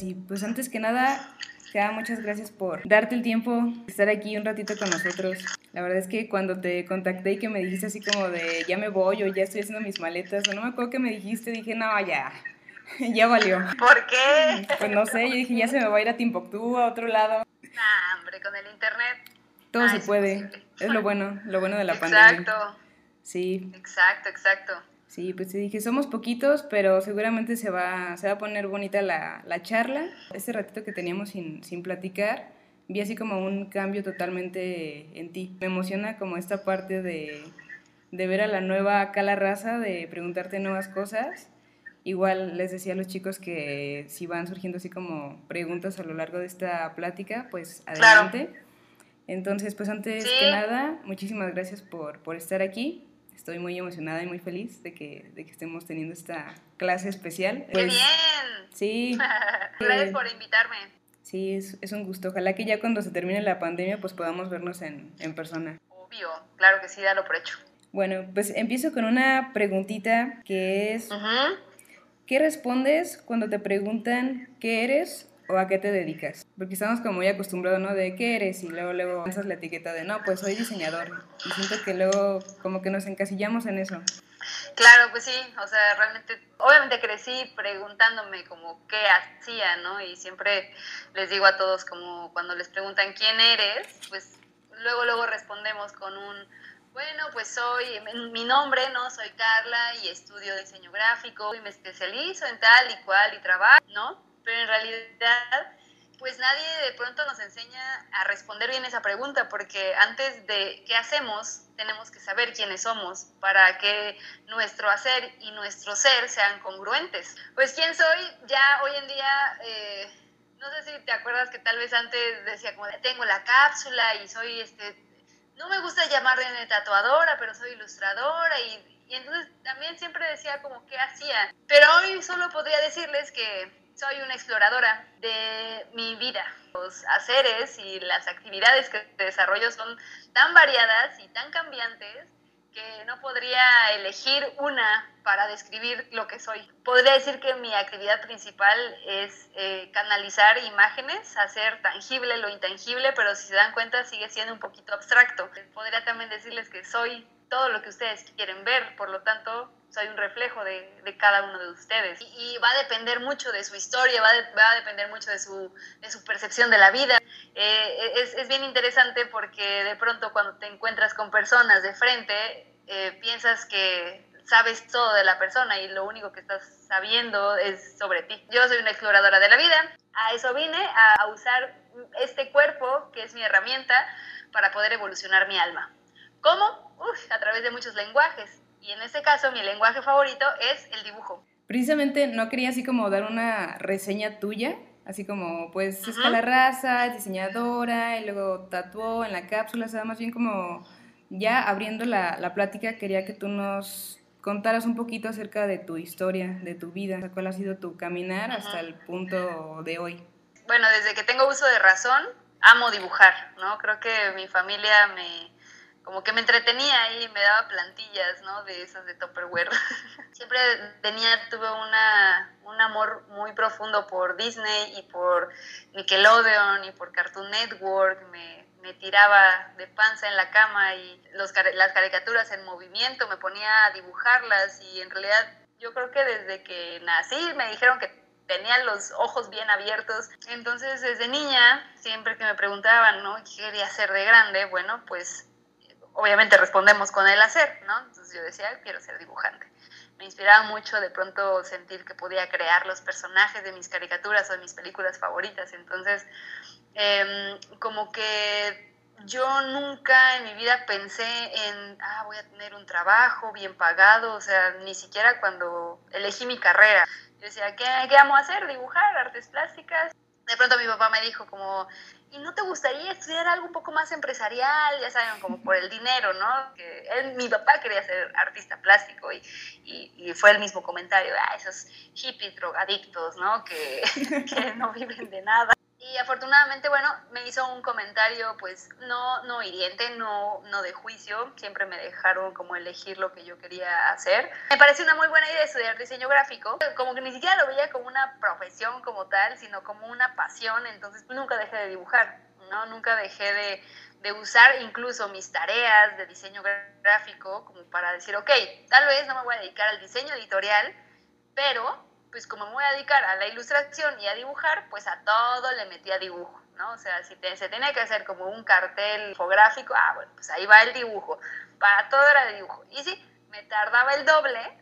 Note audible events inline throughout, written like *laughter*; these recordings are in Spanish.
Y pues antes que nada, muchas gracias por darte el tiempo, estar aquí un ratito con nosotros. La verdad es que cuando te contacté y que me dijiste así como de ya me voy o ya estoy haciendo mis maletas, o no me acuerdo que me dijiste, dije, no, ya, *laughs* ya valió. ¿Por qué? Pues no sé, yo dije, ya se me va a ir a Timbuktu, a otro lado. Nah, hombre, con el internet. Todo se puede. Es, lo bueno, lo bueno de la pandemia. Exacto. Sí. Exacto, exacto. Sí, pues te dije, somos poquitos, pero seguramente se va, se va a poner bonita la, la charla. Este ratito que teníamos sin, sin platicar, vi así como un cambio totalmente en ti. Me emociona como esta parte de, de ver a la nueva Cala Raza, de preguntarte nuevas cosas. Igual les decía a los chicos que si van surgiendo así como preguntas a lo largo de esta plática, pues adelante. Entonces, pues antes que nada, muchísimas gracias por, por estar aquí estoy muy emocionada y muy feliz de que, de que estemos teniendo esta clase especial. ¡Qué pues, bien! Sí. *laughs* Gracias por invitarme. Sí, es, es, un gusto. Ojalá que ya cuando se termine la pandemia pues podamos vernos en, en persona. Obvio, claro que sí, dalo por hecho. Bueno, pues empiezo con una preguntita que es, ¿qué respondes cuando te preguntan qué eres a qué te dedicas. Porque estamos como muy acostumbrados, ¿no? De qué eres y luego luego lanzas la etiqueta de, no, pues soy diseñador. Y siento que luego como que nos encasillamos en eso. Claro, pues sí, o sea, realmente, obviamente crecí preguntándome como qué hacía, ¿no? Y siempre les digo a todos como cuando les preguntan quién eres, pues luego luego respondemos con un, bueno, pues soy, mi nombre, ¿no? Soy Carla y estudio diseño gráfico y me especializo en tal y cual y trabajo, ¿no? Pero en realidad pues nadie de pronto nos enseña a responder bien esa pregunta, porque antes de qué hacemos, tenemos que saber quiénes somos para que nuestro hacer y nuestro ser sean congruentes. Pues quién soy, ya hoy en día, eh, no sé si te acuerdas que tal vez antes decía como tengo la cápsula y soy este, no me gusta llamarme tatuadora, pero soy ilustradora y, y entonces también siempre decía como qué hacía. Pero hoy solo podría decirles que soy una exploradora de mi vida. Los haceres y las actividades que desarrollo son tan variadas y tan cambiantes que no podría elegir una para describir lo que soy. Podría decir que mi actividad principal es eh, canalizar imágenes, hacer tangible lo intangible, pero si se dan cuenta sigue siendo un poquito abstracto. Podría también decirles que soy todo lo que ustedes quieren ver, por lo tanto soy un reflejo de, de cada uno de ustedes. Y, va a depender mucho de su historia, va, va a depender mucho de su, de su, percepción de la vida. Eh, es, es, bien interesante porque de pronto cuando te encuentras con personas de frente, eh, piensas que sabes todo de la persona y lo único que estás sabiendo es sobre ti. Yo soy una exploradora de la vida, a eso vine, a usar este cuerpo, que es mi herramienta, para poder evolucionar mi alma. ¿Cómo? Uf, a través de muchos lenguajes y en este caso, mi lenguaje favorito es el dibujo. Precisamente no quería así como dar una reseña tuya, así como pues es la raza, es diseñadora, y luego tatuó en la cápsula, o sea, más bien como ya abriendo la, la plática, quería que tú nos contaras un poquito acerca de tu historia, de tu vida, cuál ha sido tu caminar hasta el punto de hoy. Bueno, desde que tengo uso de razón, amo dibujar, ¿no? Creo que mi familia me, como que me entretenía ahí, me daba plantillas, ¿no? De esas de Tupperware. *laughs* Siempre tenía, tuve una, un amor muy profundo por Disney y por Nickelodeon y por Cartoon Network. Me, me tiraba de panza en la cama y los, las caricaturas en movimiento, me ponía a dibujarlas y en realidad yo creo que desde que nací me dijeron que tenía los ojos bien abiertos. Entonces, desde niña, siempre que me preguntaban, ¿no? ¿Qué quería ser de grande? Bueno, pues obviamente respondemos con el hacer, ¿no? Entonces yo decía, quiero ser dibujante. Me inspiraba mucho de pronto sentir que podía crear los personajes de mis caricaturas o de mis películas favoritas. Entonces, em, como que yo nunca en mi vida pensé en, ah, voy a tener un trabajo bien pagado, o sea, ni siquiera cuando elegí mi carrera. Yo decía, ¿qué, qué amo hacer? Dibujar, artes plásticas. De pronto mi papá me dijo como, ¿y no te gustaría estudiar algo un poco más empresarial? Ya saben, como por el dinero, ¿no? Que él, mi papá quería ser artista plástico y, y, fue el mismo comentario, ah, esos hippies drogadictos, ¿no? Que, *laughs* que no viven de nada. Y afortunadamente, bueno, me hizo un comentario, pues, no, no hiriente, no, no de juicio. Siempre me dejaron como elegir lo que yo quería hacer. Me pareció una muy buena idea estudiar diseño gráfico. Como que ni siquiera lo veía como una profesión como tal, sino como una pasión. Entonces, nunca dejé de dibujar, ¿no? Nunca dejé de, de usar incluso mis tareas de diseño gráfico como para decir, ok, tal vez no me voy a dedicar al diseño editorial, pero pues como me voy a dedicar a la ilustración y a dibujar, pues a todo le metía dibujo, ¿no? O sea, si se tenía que hacer como un cartel infográfico, ah, bueno, pues ahí va el dibujo. Para todo era de dibujo. Y sí, me tardaba el doble,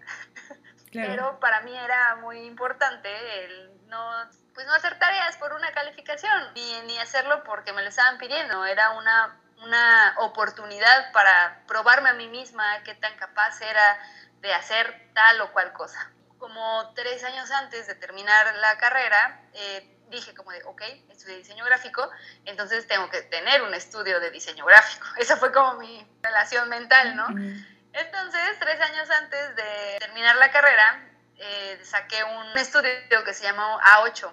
*laughs* pero para mí era muy importante el no, pues no hacer tareas por una calificación, ni, ni hacerlo porque me lo estaban pidiendo. Era una, una oportunidad para probarme a mí misma qué tan capaz era de hacer tal o cual cosa como tres años antes de terminar la carrera, eh, dije como de, ok, estudié diseño gráfico, entonces tengo que tener un estudio de diseño gráfico. *laughs* Esa fue como mi relación mental, ¿no? Entonces, tres años antes de terminar la carrera, eh, saqué un estudio que se llamó A8.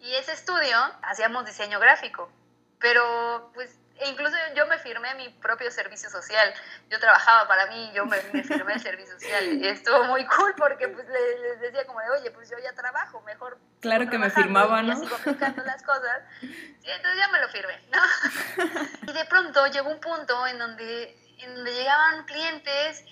Y ese estudio hacíamos diseño gráfico, pero pues incluso yo me firmé mi propio servicio social. Yo trabajaba para mí, yo me, firmé el servicio social. Y *laughs* estuvo muy cool porque pues les, decía como de, oye, pues yo ya trabajo, mejor. Claro que me firmaba, ¿no? Y sigo aplicando las *laughs* cosas. Sí, entonces ya me lo firmé, ¿no? *laughs* Y de pronto llegó un punto en donde, en donde llegaban clientes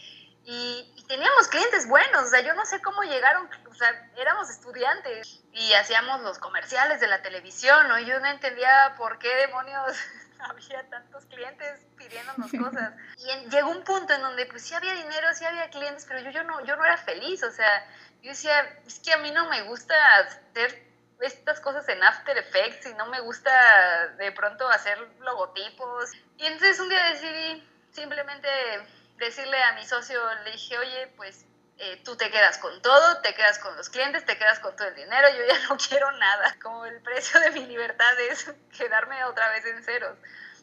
y, y, teníamos clientes buenos, o sea, yo no sé cómo llegaron, o sea, éramos estudiantes y hacíamos los comerciales de la televisión, ¿no? Y yo no entendía por qué demonios *laughs* había tantos clientes pidiéndonos cosas. Y llegó un punto en donde pues sí había dinero, sí había clientes, pero yo, yo, no, yo no era feliz, o sea, yo decía, es que a mí no me gusta hacer estas cosas en After Effects y no me gusta de pronto hacer logotipos. Y entonces un día decidí simplemente decirle a mi socio, le dije, oye, pues eh, tú te quedas con todo, te quedas con los clientes, te quedas con todo el dinero, yo ya *laughs* no quiero nada. Como el precio de mi libertad es *laughs* quedarme otra vez en ceros.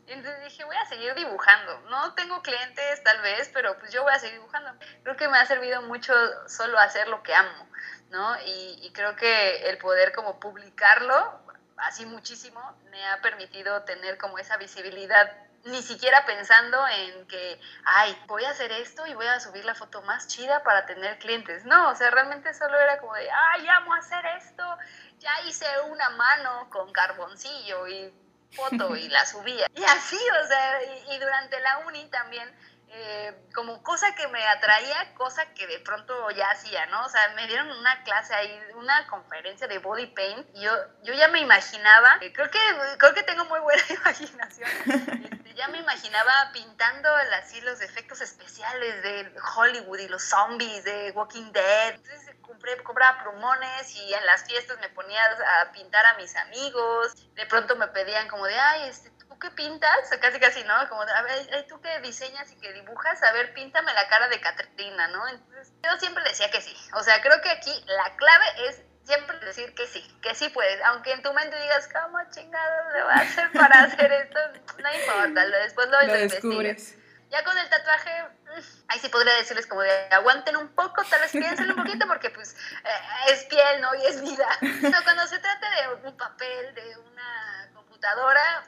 Entonces dije, voy a seguir dibujando. No tengo clientes tal vez, pero pues yo voy a seguir dibujando. Creo que me ha servido mucho solo hacer lo que amo, ¿no? Y, y creo que el poder como publicarlo, así muchísimo, me ha permitido tener como esa visibilidad ni siquiera pensando en que, ay, voy a hacer esto y voy a subir la foto más chida para tener clientes. No, o sea, realmente solo era como de, ay, amo hacer esto, ya hice una mano con carboncillo y foto y la *laughs* subía. Y así, o sea, y, y durante la uni también eh, como cosa que me atraía, cosa que de pronto ya hacía, ¿no? O sea, me dieron una clase ahí, una conferencia de body paint, y yo, yo ya me imaginaba, eh, creo que, creo que tengo muy buena *laughs* imaginación, este, ya me imaginaba pintando así los efectos especiales de Hollywood y los zombies de Walking Dead. Entonces compré, compraba plumones y en las fiestas me ponía a pintar a mis amigos. De pronto me pedían como de, ay, este, qué pintas? Casi, casi, ¿no? Como, a ver, tú que diseñas y que dibujas, a ver, píntame la cara de Catrina, ¿no? Entonces, yo siempre decía que sí. O sea, creo que aquí la clave es siempre decir que sí, que sí puedes. Aunque en tu mente digas, ¿cómo chingado le va a hacer para hacer esto? No importa, después lo, lo descubres. Ya con el tatuaje, mm, ahí sí podría decirles como de aguanten un poco, tal vez piensen un poquito porque pues eh, es piel, ¿no? Y es vida. Pero cuando se trata de un papel, de una computadora,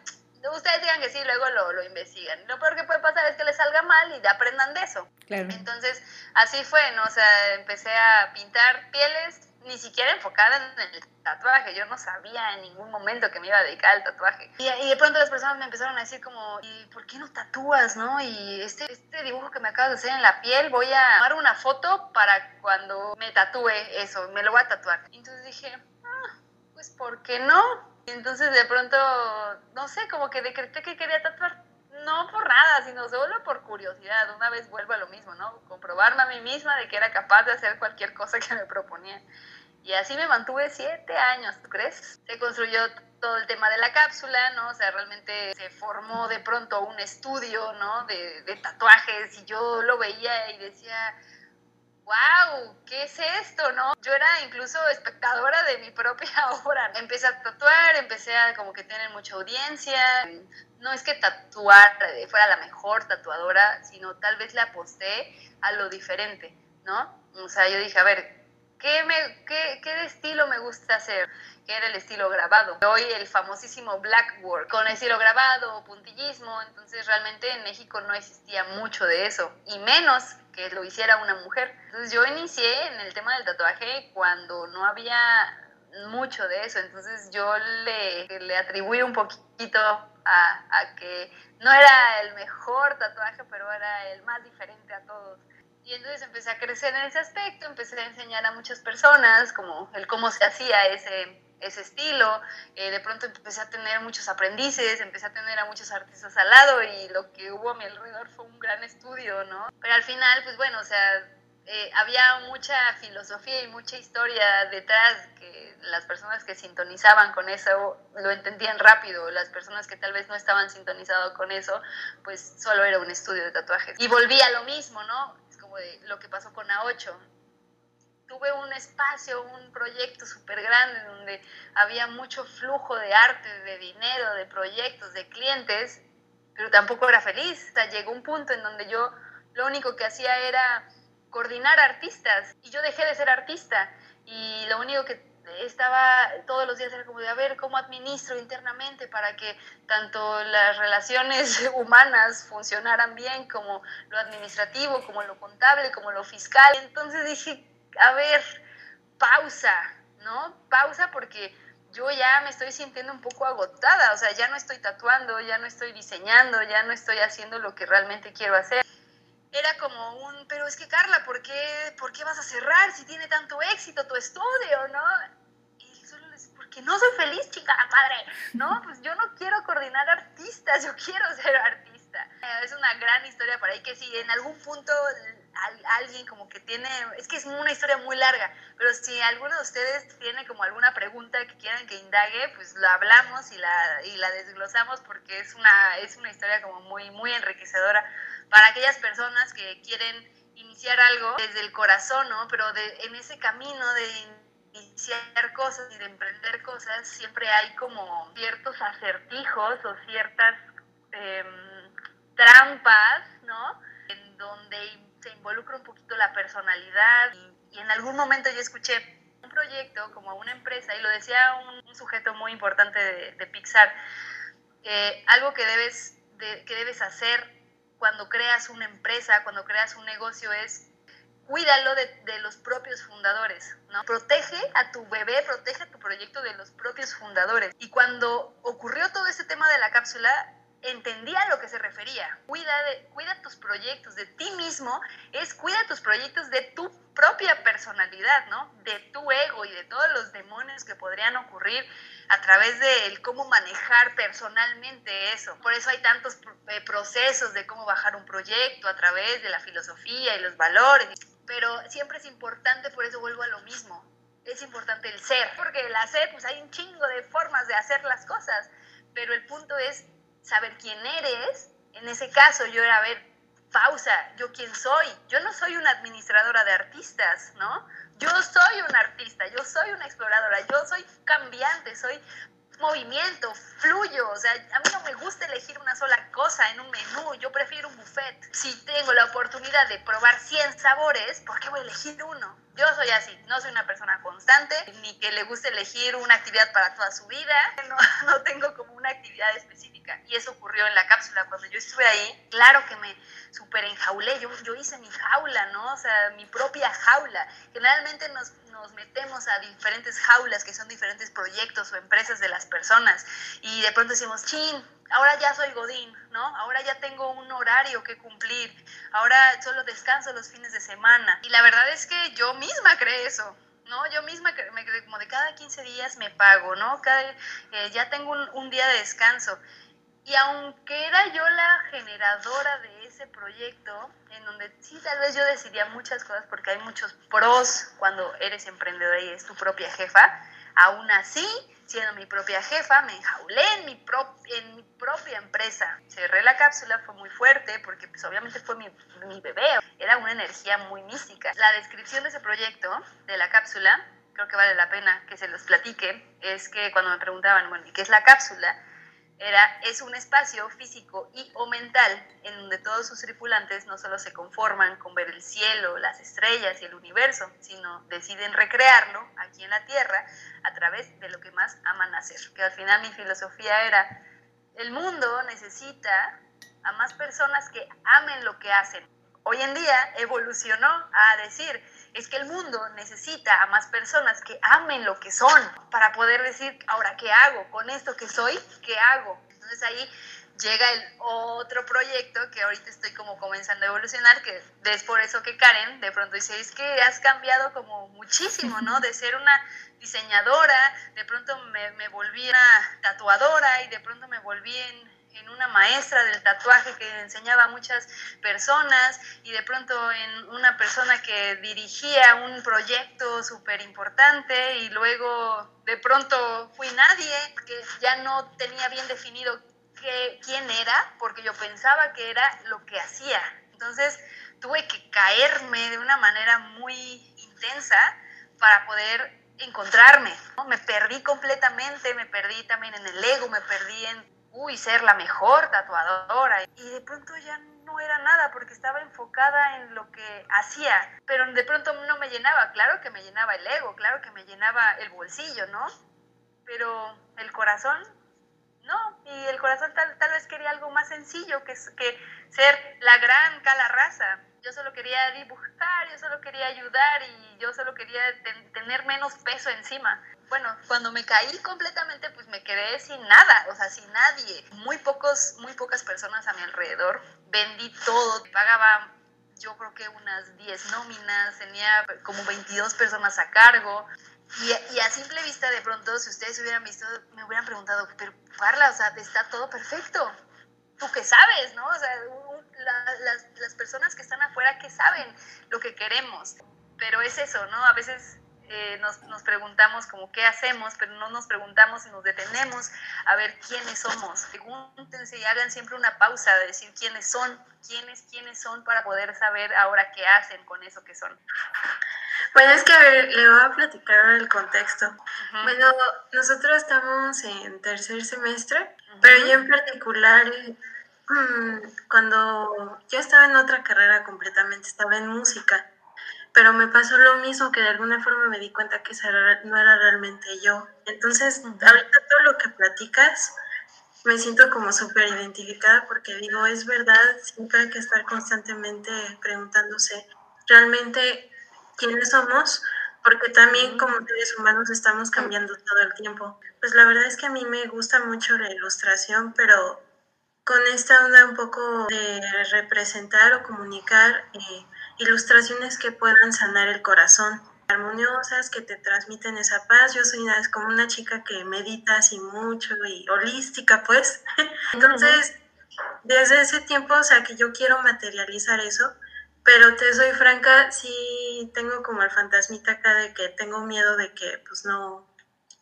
ustedes digan que sí, luego lo, lo, investigan. Lo peor que puede pasar es que les salga mal y aprendan de eso. Entonces, así fue, ¿no? O sea, empecé a pintar pieles, ni siquiera enfocada en el tatuaje. Yo no sabía en ningún momento que me iba a dedicar al tatuaje. Y, y de pronto las personas me empezaron a decir como, ¿y por qué no tatúas, no? Y este, este dibujo que me acabas de hacer en la piel, voy a tomar una foto para cuando me tatúe eso, me lo voy a tatuar. entonces dije, ah, pues ¿por qué no? Entonces de pronto, no sé, como que decreté que quería tatuar. No por nada, sino solo por curiosidad. Una vez vuelvo a lo mismo, ¿no? Comprobarme a mí misma de que era capaz de hacer cualquier cosa que me proponía. Y así me mantuve siete años, ¿tú crees? Se construyó todo el tema de la cápsula, ¿no? O sea, realmente se formó de pronto un estudio, ¿no? De, de tatuajes y yo lo veía y decía, wow, ¿qué es esto? ¿No? Yo era incluso espectadora de mi propia *laughs* obra. Empecé a tatuar, empecé a como que tener mucha audiencia. No es que tatuar fuera la mejor tatuadora, sino tal vez le aposté a lo diferente, ¿no? O sea, yo dije, a ver, ¿qué, me, qué, qué estilo me gusta hacer? que era el estilo grabado. Hoy el famosísimo blackboard, con estilo grabado, puntillismo, entonces realmente en México no existía mucho de eso, y menos que lo hiciera una mujer. Entonces yo inicié en el tema del tatuaje cuando no había mucho de eso, entonces yo le, le atribuí un poquito a, a que no era el mejor tatuaje, pero era el más diferente a todos. Y entonces empecé a crecer en ese aspecto, empecé a enseñar a muchas personas como el cómo se hacía ese, ese estilo. Eh, de pronto empecé a tener muchos aprendices, empecé a tener a muchos artistas al lado y lo que hubo a mi alrededor fue un gran estudio, ¿no? Pero al final, pues bueno, o sea, eh, había mucha filosofía y mucha historia detrás que las personas que sintonizaban con eso lo entendían rápido, las personas que tal vez no estaban sintonizados con eso, pues solo era un estudio de tatuajes. Y volví a lo mismo, ¿no? Lo que pasó con A8. Tuve un espacio, un proyecto súper grande donde había mucho flujo de arte, de dinero, de proyectos, de clientes, pero tampoco era feliz. Sea, llegó un punto en donde yo lo único que hacía era coordinar artistas y yo dejé de ser artista y lo único que estaba todos los días era como de a ver cómo administro internamente para que tanto las relaciones *laughs* humanas funcionaran bien como lo administrativo, como lo contable, como lo fiscal. Entonces dije, a ver, pausa, ¿no? Pausa porque yo ya me estoy sintiendo un poco agotada, o sea, ya no estoy tatuando, ya no estoy diseñando, ya no estoy haciendo lo que realmente quiero hacer era como un, pero es que Carla, ¿por qué, ¿por qué vas a cerrar si tiene tanto éxito tu estudio, no? Y solo porque no soy feliz, chica, padre, ¿no? *laughs* Pues yo no quiero coordinar artistas, yo quiero ser artista. Es una gran historia por ahí que si en algún punto alguien como que tiene, es que es una historia muy larga, pero si alguno de ustedes tiene como alguna pregunta que quieran que indague, pues lo hablamos y la, y la desglosamos porque es una, es una historia como muy, muy enriquecedora para aquellas personas que quieren iniciar algo desde el corazón, ¿no? Pero de, en ese camino de iniciar cosas y de emprender cosas, siempre hay como ciertos acertijos o ciertas em, trampas, ¿no? En donde se involucra un poquito la personalidad y, en algún momento yo escuché un proyecto como una empresa y lo decía un, sujeto muy importante de, Pixar, eh, algo que debes, que debes hacer cuando creas una empresa, cuando creas un negocio es cuídalo de, los propios fundadores, ¿no? Protege a tu bebé, protege a tu proyecto de los propios fundadores. Y cuando ocurrió todo este tema de la cápsula, entendía a lo que se refería. Cuida, de, cuida tus proyectos de ti mismo, es cuida tus proyectos de tu propia personalidad, ¿no? De tu ego y de todos los demonios que podrían ocurrir a través de cómo manejar personalmente eso. Por eso hay tantos eh, procesos de cómo bajar un proyecto a través de la filosofía y los valores. Pero siempre es importante, por eso vuelvo a lo mismo, es importante el ser, porque el hacer, pues hay un chingo de formas de hacer las cosas, pero el punto es saber quién eres. En ese caso yo era, ver, pausa, yo quién soy. Yo no soy una administradora de artistas, ¿no? Yo soy una artista, yo soy una exploradora, yo soy cambiante, soy movimiento, fluyo, o sea, a mí no me gusta elegir una sola cosa en un menú, yo prefiero un buffet. Si tengo la oportunidad de probar 100 sabores, ¿por qué voy a elegir uno? Yo soy así, no soy una persona constante, ni que le guste elegir una actividad para toda su vida, *laughs* no, no tengo como una actividad específica. Y eso ocurrió en la cápsula, cuando yo estuve ahí, claro que me super enjaulé, yo, yo hice mi jaula, ¿no? O sea, mi propia jaula. Generalmente nos, nos metemos a diferentes jaulas que son diferentes proyectos o empresas de las personas y de pronto decimos, chin, ahora ya soy Godín, ¿no? Ahora ya tengo un horario que cumplir, ahora solo descanso los fines de semana. Y la verdad es que yo misma creé eso. ¿no? Yo misma me creé como de cada 15 días me pago, ¿no? Cada, eh, ya tengo un, un día de descanso. Y aunque era yo la generadora de ese proyecto, en donde sí tal vez yo decidía muchas cosas porque hay muchos pros cuando eres emprendedora y es tu propia jefa, aún así, siendo mi propia jefa, me enjaulé en mi, en mi propia empresa. Cerré la cápsula, fue muy fuerte porque pues obviamente fue mi, mi bebé, era una energía muy mística. La descripción de ese proyecto, de la cápsula, creo que vale la pena que se los platique, es que cuando me preguntaban, bueno, ¿y qué es la cápsula? Era, es un espacio físico y o mental en donde todos sus tripulantes no solo se conforman con ver el cielo, las estrellas y el universo, sino deciden recrearlo aquí en la Tierra a través de lo que más aman hacer. Que al final mi filosofía era, el mundo necesita a más personas que amen lo que hacen. Hoy en día evolucionó a decir, es que el mundo necesita a más personas que amen lo que son para poder decir, ahora, ¿qué hago? Con esto que soy, ¿qué hago? Entonces ahí llega el otro proyecto que ahorita estoy como comenzando a evolucionar, que es por eso que Karen de pronto dice, es que has cambiado como muchísimo, ¿no? De ser una diseñadora, de pronto me, me volví una tatuadora y de pronto me volví en en una maestra del tatuaje que enseñaba a muchas personas y de pronto en una persona que dirigía un proyecto súper importante y luego de pronto fui nadie, que ya no tenía bien definido qué, quién era, porque yo pensaba que era lo que hacía. Entonces tuve que caerme de una manera muy intensa para poder encontrarme. Me perdí completamente, me perdí también en el ego, me perdí en uy, ser la mejor tatuadora. Y de pronto ya no era nada porque estaba enfocada en lo que hacía, pero de pronto no me llenaba. Claro que me llenaba el ego, claro que me llenaba el bolsillo, ¿no? Pero el corazón, no. Y el corazón tal, tal vez quería algo más sencillo que, que ser la gran calarraza. Yo solo quería dibujar, yo solo quería ayudar y yo solo quería tener menos peso encima bueno, cuando me caí completamente, pues me quedé sin nada, o sea, sin nadie. Muy pocos, muy pocas personas a mi alrededor. Vendí todo, pagaba yo creo que unas 10 nóminas, tenía como 22 personas a cargo. Y, a simple vista, de pronto, si ustedes hubieran visto, me hubieran preguntado, pero Carla, o sea, está todo perfecto. ¿Tú qué sabes, no? O sea, las, las personas que están afuera, ¿qué saben lo que queremos? Pero es eso, ¿no? A veces eh, nos, nos, preguntamos como qué hacemos, pero no nos preguntamos y nos detenemos a ver quiénes somos. Pregúntense y hagan siempre una pausa de decir quiénes son, quiénes, quiénes son para poder saber ahora qué hacen con eso que son. Bueno, es que a ver, le voy a platicar el contexto. Bueno, nosotros estamos en tercer semestre, pero yo en particular, cuando yo estaba en otra carrera completamente, estaba en música pero me pasó lo mismo que de alguna forma me di cuenta que esa no era realmente yo. Entonces, ahorita todo lo que platicas, me siento como súper identificada porque digo, es verdad, siempre hay que estar constantemente preguntándose realmente quiénes somos, porque también como seres humanos estamos cambiando todo el tiempo. Pues la verdad es que a mí me gusta mucho la ilustración, pero con esta onda un poco de representar o comunicar eh, ilustraciones que puedan sanar el corazón, armoniosas, que te transmiten esa paz. Yo soy una, es como una chica que medita así mucho y holística, pues. *laughs* Entonces, desde ese tiempo, o sea, que yo quiero materializar eso, pero te soy franca, sí tengo como el fantasmita acá de que tengo miedo de que pues no,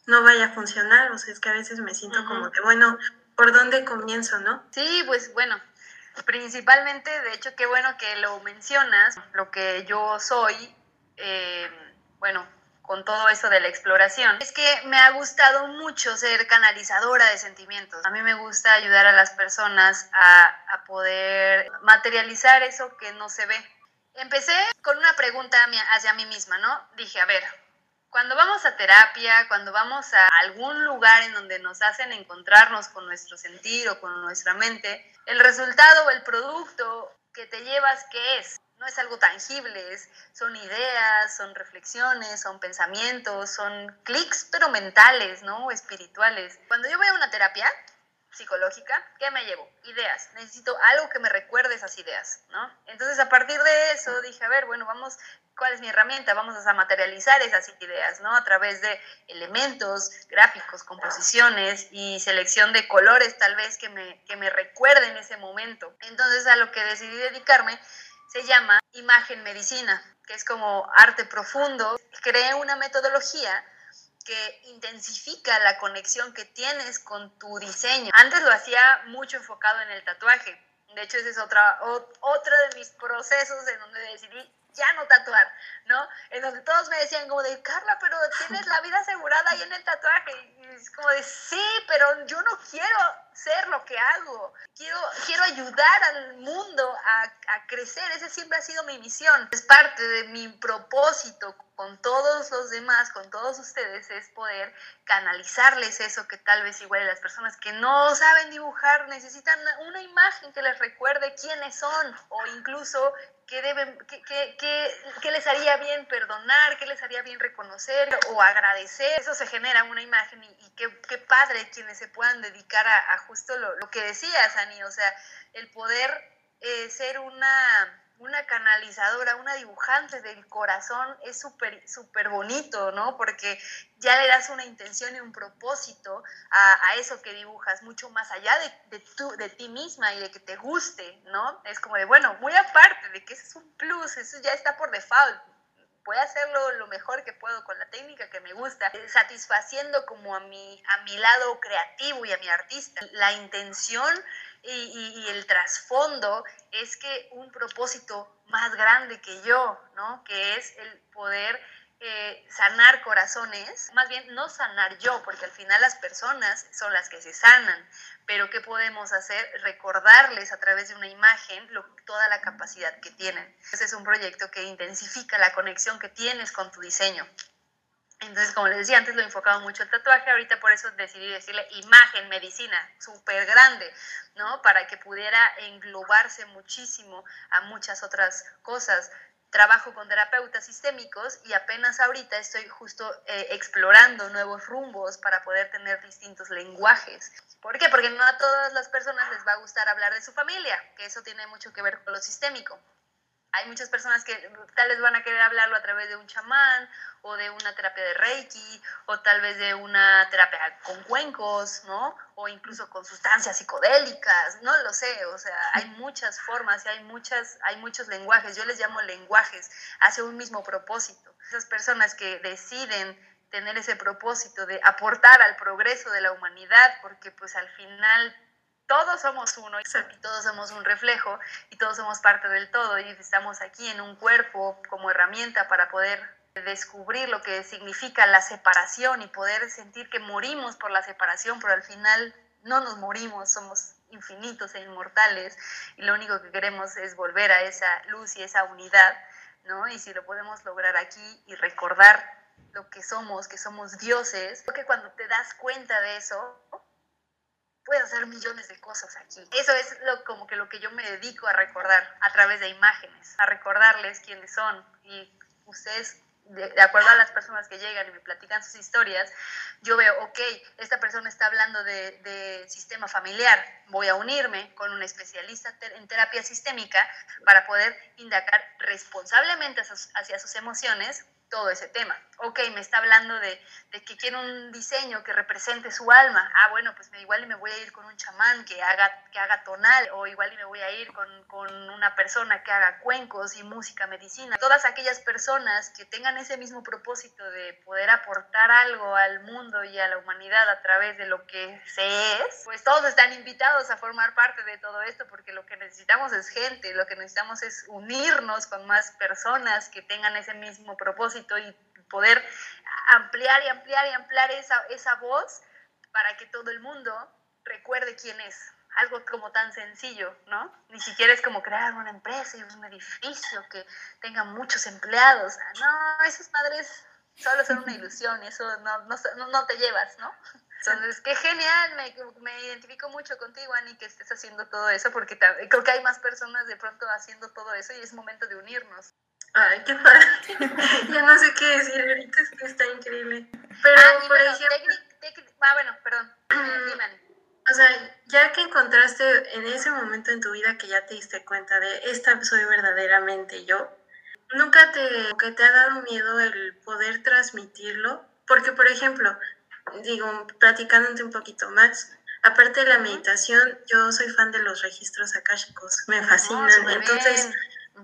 no vaya a funcionar, o sea, es que a veces me siento como de, bueno, ¿por dónde comienzo, no? Sí, pues bueno, Principalmente, de hecho, qué bueno que lo mencionas, lo que yo soy, eh, bueno, con todo eso de la exploración, es que me ha gustado mucho ser canalizadora de sentimientos. A mí me gusta ayudar a las personas a, a poder materializar eso que no se ve. Empecé con una pregunta hacia mí misma, ¿no? Dije, a ver, cuando vamos a terapia, cuando vamos a algún lugar en donde nos hacen encontrarnos con nuestro sentir o con nuestra mente, el resultado o el producto que te llevas, ¿qué es? No es algo tangible, es, son ideas, son reflexiones, son pensamientos, son clics, pero mentales, ¿no? espirituales. Cuando yo voy a una terapia psicológica, ¿qué me llevo? Ideas. Necesito algo que me recuerde esas ideas, ¿no? Entonces, a partir de eso, dije, a ver, bueno, vamos ¿Cuál es mi herramienta? Vamos a materializar esas ideas, ¿no? A través de elementos, gráficos, composiciones y selección de colores tal vez que me, que me recuerden ese momento. Entonces a lo que decidí dedicarme se llama imagen medicina, que es como arte profundo. Creé una metodología intensifica la conexión que tienes con tu diseño. Antes lo hacía mucho enfocado en el tatuaje. De hecho, ese es otra, otro de mis procesos en donde decidí ya no tatuar, ¿no? En donde todos me decían como de, Carla, pero tienes la vida asegurada ahí en el tatuaje. Y es como de, sí, pero yo no quiero ser lo que hago. Quiero, quiero ayudar al mundo a, a crecer. Esa siempre ha sido mi misión. Es parte de mi propósito con todos los demás, con todos ustedes, es poder canalizarles eso que tal vez igual las personas que no saben dibujar necesitan una imagen que les recuerde quiénes son o incluso qué, deben, qué, qué, les haría bien perdonar, qué les haría bien reconocer o agradecer. Eso se genera una imagen y, qué, padre quienes se puedan dedicar a, justo lo, lo, que decías, Ani, o sea, el poder eh, ser una una canalizadora, una dibujante del corazón es súper súper bonito, ¿no? Porque ya le das una intención y un propósito a, eso que dibujas, mucho más allá de, de, de ti misma y de que te guste, ¿no? Es como de, bueno, muy aparte de que ese es un plus, eso ya está por default, voy a hacerlo lo mejor que puedo con la técnica que me gusta, satisfaciendo como a mi, a mi lado creativo y a mi artista. La intención y, el trasfondo es que un propósito más grande que yo, ¿no? Que es el poder eh, sanar corazones, más bien no sanar yo, porque al final las personas son las que se sanan, pero ¿qué podemos hacer? Recordarles a través de una imagen toda la capacidad que tienen. Ese es un proyecto que intensifica la conexión que tienes con tu diseño. Entonces, como les decía, antes lo enfocaba mucho el tatuaje, ahorita por eso decidí decirle imagen, medicina, súper grande, ¿no? Para que pudiera englobarse muchísimo a muchas otras cosas. Trabajo con terapeutas sistémicos y apenas ahorita estoy justo eh, explorando nuevos rumbos para poder tener distintos lenguajes. ¿Por qué? Porque no a todas las personas les va a gustar hablar de su familia, que eso tiene mucho que ver con lo sistémico hay muchas personas que tal vez van a querer hablarlo a través de un chamán o de una terapia de Reiki o tal vez de una terapia con cuencos, ¿no? O incluso con sustancias psicodélicas, no lo sé, o sea, hay muchas formas y hay, muchas, hay muchos lenguajes, yo les llamo lenguajes, hacia un mismo propósito. Esas personas que deciden tener ese propósito de aportar al progreso de la humanidad, porque pues al final todos somos uno y todos somos un reflejo y todos somos parte del todo y estamos aquí en un cuerpo como herramienta para poder descubrir lo que significa la separación y poder sentir que morimos por la separación, pero al final no nos morimos, somos infinitos e inmortales y lo único que queremos es volver a esa luz y esa unidad, ¿no? Y si lo podemos lograr aquí y recordar lo que somos, que somos dioses, porque cuando te das cuenta de eso, hacer millones de cosas aquí. Eso es lo, como que lo que yo me dedico a recordar a través de imágenes, a recordarles quiénes son y ustedes de, acuerdo a las personas que llegan y me platican sus historias, yo veo, ok, esta persona está hablando de, de, sistema familiar, voy a unirme con un especialista en terapia sistémica para poder indagar responsablemente hacia sus emociones todo ese tema. Ok, me está hablando de, de, que quiere un diseño que represente su alma. Ah, bueno, pues igual me voy a ir con un chamán que haga, que haga tonal, o igual me voy a ir con, con, una persona que haga cuencos y música medicina. Todas aquellas personas que tengan ese mismo propósito de poder aportar algo al mundo y a la humanidad a través de lo que se es, pues todos están invitados a formar parte de todo esto, porque lo que necesitamos es gente, lo que necesitamos es unirnos con más personas que tengan ese mismo propósito y poder ampliar y ampliar y ampliar esa, esa voz para que todo el mundo recuerde quién es. Algo como tan sencillo, ¿no? Ni siquiera es como crear una empresa y un edificio que tenga muchos empleados. No, esos padres solo son una *laughs* ilusión y eso no, no, no te llevas, ¿no? Entonces, qué genial, me, me, identifico mucho contigo, Ani, que estés haciendo todo eso, porque creo que hay más personas de pronto haciendo todo eso y es momento de unirnos. Ay, qué padre. *laughs* ya no sé qué decir ahorita, es que está increíble. Pero, ah, por ejemplo... ah, bueno, perdón. O sea, ya que encontraste en ese momento en tu vida que ya te diste cuenta de esta soy verdaderamente yo, ¿nunca te, que te ha dado miedo el poder transmitirlo? Porque, por ejemplo, digo, platicándote un poquito más, aparte de la meditación, yo soy fan de los registros akáshicos, me fascinan. Entonces,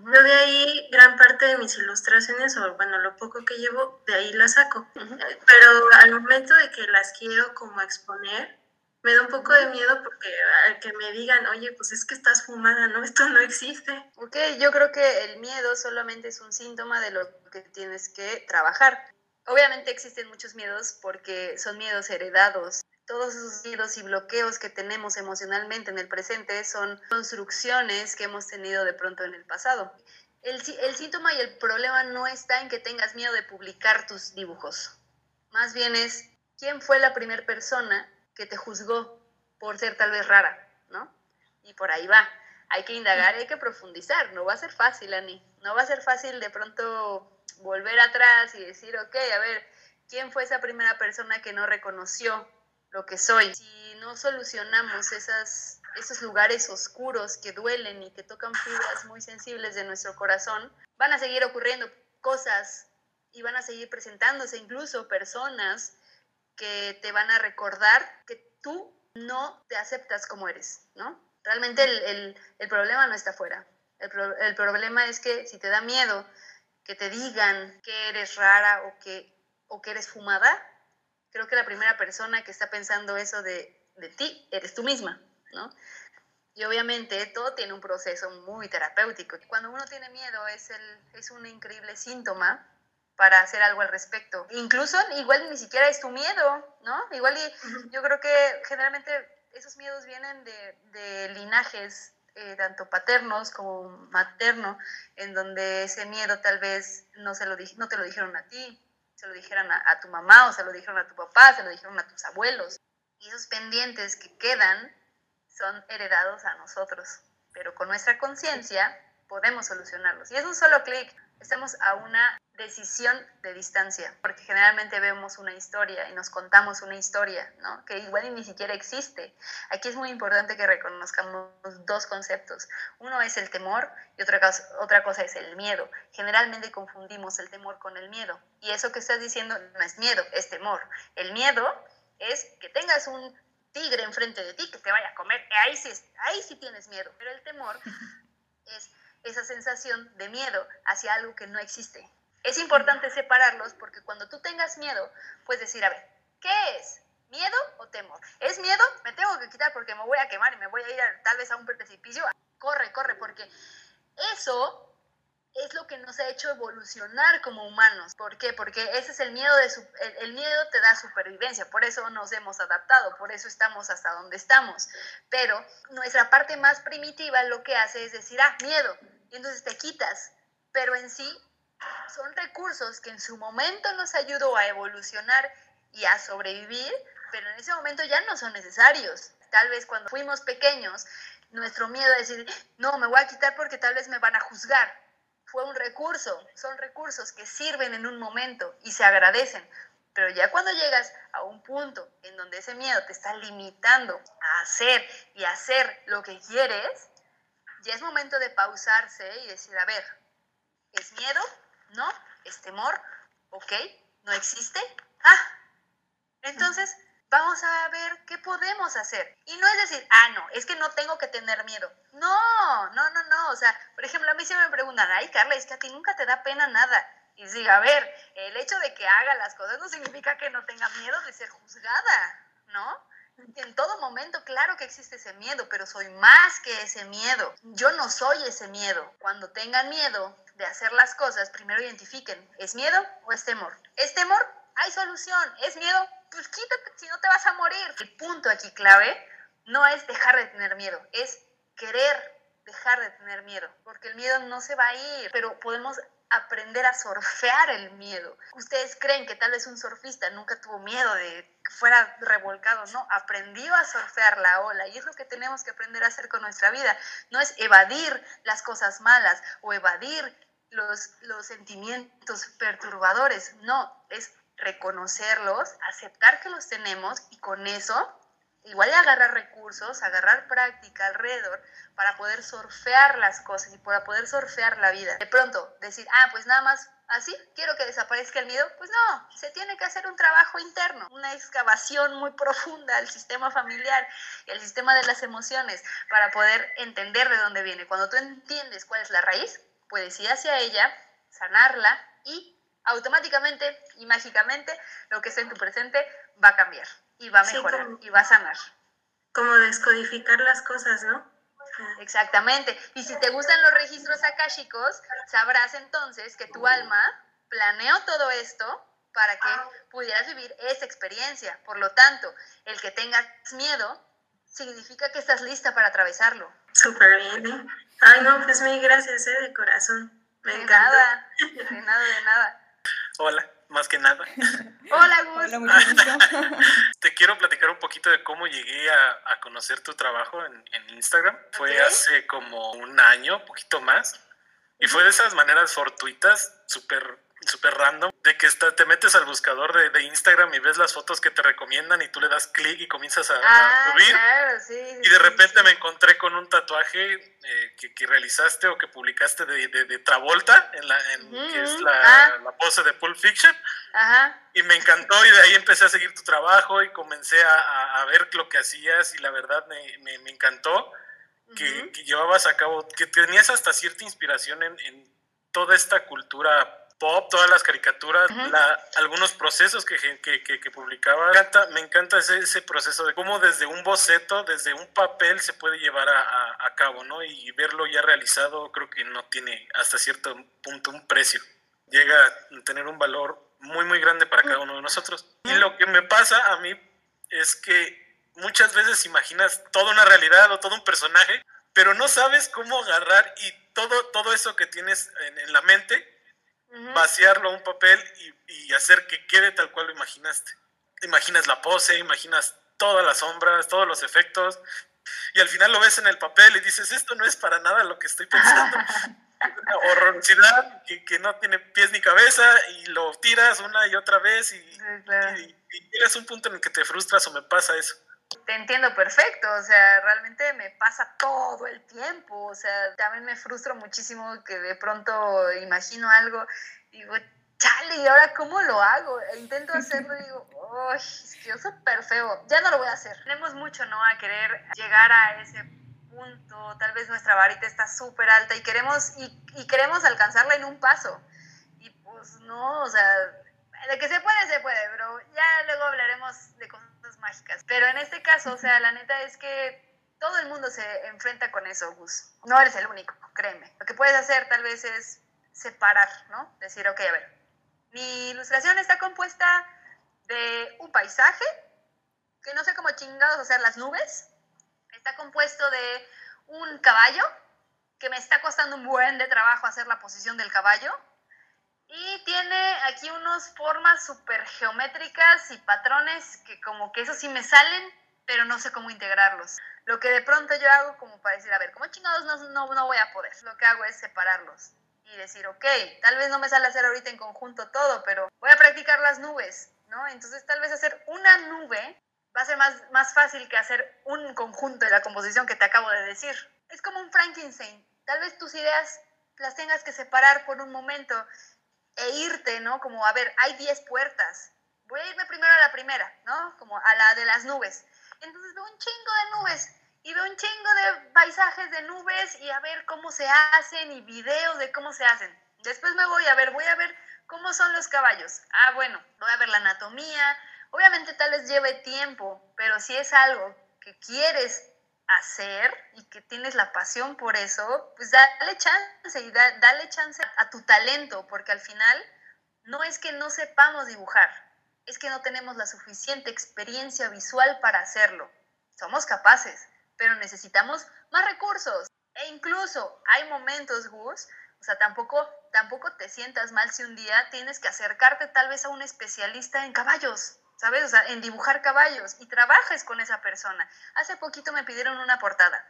yo de ahí gran parte de mis ilustraciones, o bueno, lo poco que llevo, de ahí las saco. Pero al momento de que las quiero como exponer, me da un poco de miedo porque al que me digan, oye, pues es que estás fumada, ¿no? *laughs* Esto no existe. Ok, yo creo que el miedo solamente es un síntoma de lo que tienes que trabajar. Obviamente existen muchos miedos porque son miedos heredados. Todos esos miedos y bloqueos que tenemos emocionalmente en el presente son construcciones que hemos tenido de pronto en el pasado. El, el síntoma y el problema no está en que tengas miedo de publicar tus dibujos. Más bien es quién fue la primera persona que te juzgó por ser tal vez rara, ¿no? Y por ahí va. Hay que indagar, hay que profundizar. No va a ser fácil, Ani. No va a ser fácil de pronto volver atrás y decir, ok, a ver, ¿quién fue esa primera persona que no reconoció lo que soy? Si no solucionamos esas, esos lugares oscuros que duelen y que tocan fibras muy sensibles de nuestro corazón, van a seguir ocurriendo cosas y van a seguir presentándose incluso personas que te van a recordar que tú no te aceptas como eres, ¿no? Realmente el, problema no está afuera. El, el, problema es que si te da miedo que te digan que eres rara o que, o que eres fumada, creo que la primera persona que está pensando eso de, de ti eres tú misma, ¿no? Y obviamente todo tiene un proceso muy terapéutico. Cuando uno tiene miedo es, el, es un increíble síntoma para hacer algo al respecto. Incluso igual ni siquiera es tu miedo, ¿no? Igual y yo creo que generalmente esos miedos vienen de, de linajes eh, tanto paternos como materno, en donde ese miedo tal vez no, se lo, no te lo dijeron a ti, se lo dijeron a, a tu mamá o se lo dijeron a tu papá, se lo dijeron a tus abuelos. Y esos pendientes que quedan son heredados a nosotros, pero con nuestra conciencia podemos solucionarlos. Y es un solo clic, estamos a una decisión de distancia, porque generalmente vemos una historia y nos contamos una historia, ¿no? Que igual ni siquiera existe. Aquí es muy importante que reconozcamos dos conceptos. Uno es el temor y otra cosa, otra cosa es el miedo. Generalmente confundimos el temor con el miedo. Y eso que estás diciendo no es miedo, es temor. El miedo es que tengas un tigre enfrente de ti que te vaya a comer. Ahí sí, ahí sí tienes miedo. Pero el temor *laughs* es esa sensación de miedo hacia algo que no existe. Es importante separarlos porque cuando tú tengas miedo, puedes decir, a ver, ¿qué es? ¿Miedo o temor? ¿Es miedo? Me tengo que quitar porque me voy a quemar y me voy a ir tal vez a un precipicio. Corre, corre, porque eso es lo que nos ha hecho evolucionar como humanos. ¿Por qué? Porque ese es el miedo de el, miedo te da supervivencia, por eso nos hemos adaptado, por eso estamos hasta donde estamos. Pero nuestra parte más primitiva lo que hace es decir, ah, miedo, entonces te quitas. Pero en sí son recursos que en su momento nos ayudó a evolucionar y a sobrevivir, pero en ese momento ya no son necesarios. Tal vez cuando fuimos pequeños, nuestro miedo a decir, no, me voy a quitar porque tal vez me van a juzgar, fue un recurso, son recursos que sirven en un momento y se agradecen. Pero ya cuando llegas a un punto en donde ese miedo te está limitando a hacer y hacer lo que quieres, ya es momento de pausarse y decir, a ver, ¿es miedo? ¿No? ¿Es temor? ¿Ok? ¿No existe? Ah, entonces vamos a ver qué podemos hacer. Y no es decir, ah, no, es que no tengo que tener miedo. No, no, no, no. O sea, por ejemplo, a mí se me preguntan, ay, Carla, es que a ti nunca te da pena nada. Y digo, a ver, el hecho de que haga las cosas no significa que no tenga miedo de ser juzgada, ¿no? En todo momento, claro que existe ese miedo, pero soy más que ese miedo. Yo no soy ese miedo. Cuando tengan miedo de hacer las cosas, primero identifiquen, ¿es miedo o es temor? ¿Es temor? Hay solución. ¿Es miedo? Pues quítate, si no te vas a morir. El punto aquí clave no es dejar de tener miedo, es querer dejar de tener miedo, porque el miedo no se va a ir, pero podemos aprender a surfear el miedo. Ustedes creen que tal vez un surfista nunca tuvo miedo de que fuera revolcado, no, aprendió a surfear la ola y es lo que tenemos que aprender a hacer con nuestra vida. No es evadir las cosas malas o evadir los, los sentimientos perturbadores, no, es reconocerlos, aceptar que los tenemos y con eso igual agarrar recursos, agarrar práctica alrededor para poder surfear las cosas y para poder surfear la vida. De pronto decir, ah, pues nada más así, quiero que desaparezca el miedo. Pues no, se tiene que hacer un trabajo interno, una excavación muy profunda al sistema familiar y al sistema de las emociones para poder entender de dónde viene. Cuando tú entiendes cuál es la raíz, puedes ir hacia ella, sanarla y automáticamente y mágicamente lo que está en tu presente va a cambiar y va a mejorar y va a sanar. como descodificar las cosas, ¿no? Exactamente. Y si te gustan los registros akáshicos, sabrás entonces que tu alma planeó todo esto para que pudieras vivir esa experiencia. Por lo tanto, el que tengas miedo significa que estás lista para atravesarlo. Súper bien, ¿eh? Ay, no, pues mil gracias, ¿eh? De corazón. Me de encanta. nada, de *laughs* nada, de nada. Hola, más que nada. *laughs* Hola, Gus. Hola, mucho *laughs* gusto. Te quiero platicar un poquito de cómo llegué a, a conocer tu trabajo en, en Instagram. Fue hace como un año, poquito más. Y fue de esas maneras fortuitas, súper súper random, de que está- te metes al buscador de, de Instagram y ves las fotos que te recomiendan y tú le das clic y comienzas a, a Ah, subir. claro, sí. Y de repente sí. me encontré con un tatuaje eh, que, que realizaste o que publicaste de, de- de Travolta, en la, en, que es la, ah. la pose de Pulp Fiction. Ajá. Y me encantó y de ahí empecé a seguir tu trabajo y comencé a, a- a ver lo que hacías y la verdad me, me- me encantó que, Ujú. que llevabas a cabo, que tenías hasta cierta inspiración en, en toda esta cultura pop, todas las caricaturas, Ujú. la- algunos procesos que, que, que, que publicaba. Me encanta, me encanta ese, ese proceso de cómo desde un boceto, desde un papel se puede llevar a, a- a cabo, ¿no? Y verlo ya realizado creo que no tiene hasta cierto punto un precio. Llega a tener un valor muy, muy grande para cada uno de nosotros. Y lo que me pasa a mí es que muchas veces imaginas toda una realidad o todo un personaje, pero no sabes cómo agarrar y todo, todo eso que tienes en, en la mente, Vaciarlo a un papel y, y hacer que quede tal cual lo imaginaste. Imaginas la pose, imaginas todas las sombras, todos los efectos, y al final lo ves en el papel y dices, esto no es para nada lo que estoy pensando. *laughs* Una horrorosidad que, que no tiene pies ni cabeza y lo tiras una y otra vez y, Sí, claro. y- y llegas a un punto en el que te frustras o me pasa eso. Te entiendo perfecto, o sea, realmente me pasa todo el tiempo, o sea, también me frustro muchísimo que de pronto imagino algo, digo, chale, ¿y ahora cómo lo hago? E intento *laughs* hacerlo y digo, uy, es que yo súper feo, ya no lo voy a hacer. Tenemos mucho, ¿no? A querer llegar a ese punto, tal vez nuestra varita está súper alta y queremos, y, y queremos alcanzarla en un paso. Y pues no, o sea, de que se puede, se puede, pero ya luego hablaremos de cosas mágicas. Pero en este caso, o sea, la neta es que todo el mundo se enfrenta con eso, Gus. No eres el único, créeme. Lo que puedes hacer tal vez es separar, ¿no? Decir, ok, a ver, mi ilustración está compuesta de un paisaje, que no sé cómo chingados hacer las nubes. Está compuesto de un caballo, que me está costando un buen de trabajo hacer la posición del caballo. Y tiene aquí unas formas súper geométricas y patrones que como que eso sí me salen, pero no sé cómo integrarlos. Lo que de pronto yo hago como para decir, a ver, ¿cómo chingados no, no, no voy a poder? Lo que hago es separarlos y decir, ok, tal vez no me sale hacer ahorita en conjunto todo, pero voy a practicar las nubes, ¿no? Entonces tal vez hacer una nube va a ser más, más fácil que hacer un conjunto de la composición que te acabo de decir. Es como un Frankenstein. Tal vez tus ideas las tengas que separar por un momento e irte, ¿no? Como, a ver, hay 10 puertas. Voy a irme primero a la primera, ¿no? Como a la de las nubes. Entonces veo un chingo de nubes y veo un chingo de paisajes de nubes y a ver cómo se hacen y videos de cómo se hacen. Después me voy a ver, voy a ver cómo son los caballos. Ah, bueno, voy a ver la anatomía. Obviamente tal vez lleve tiempo, pero si es algo que quieres hacer y que tienes la pasión por eso, pues dale chance y da- dale chance a tu talento, porque al final no es que no sepamos dibujar, es que no tenemos la suficiente experiencia visual para hacerlo. Somos capaces, pero necesitamos más recursos. E incluso hay momentos, Gus, o sea, tampoco, tampoco te sientas mal si un día tienes que acercarte tal vez a un especialista en caballos, ¿sabes? O sea, en dibujar caballos y trabajes con esa persona. Hace poquito me pidieron una portada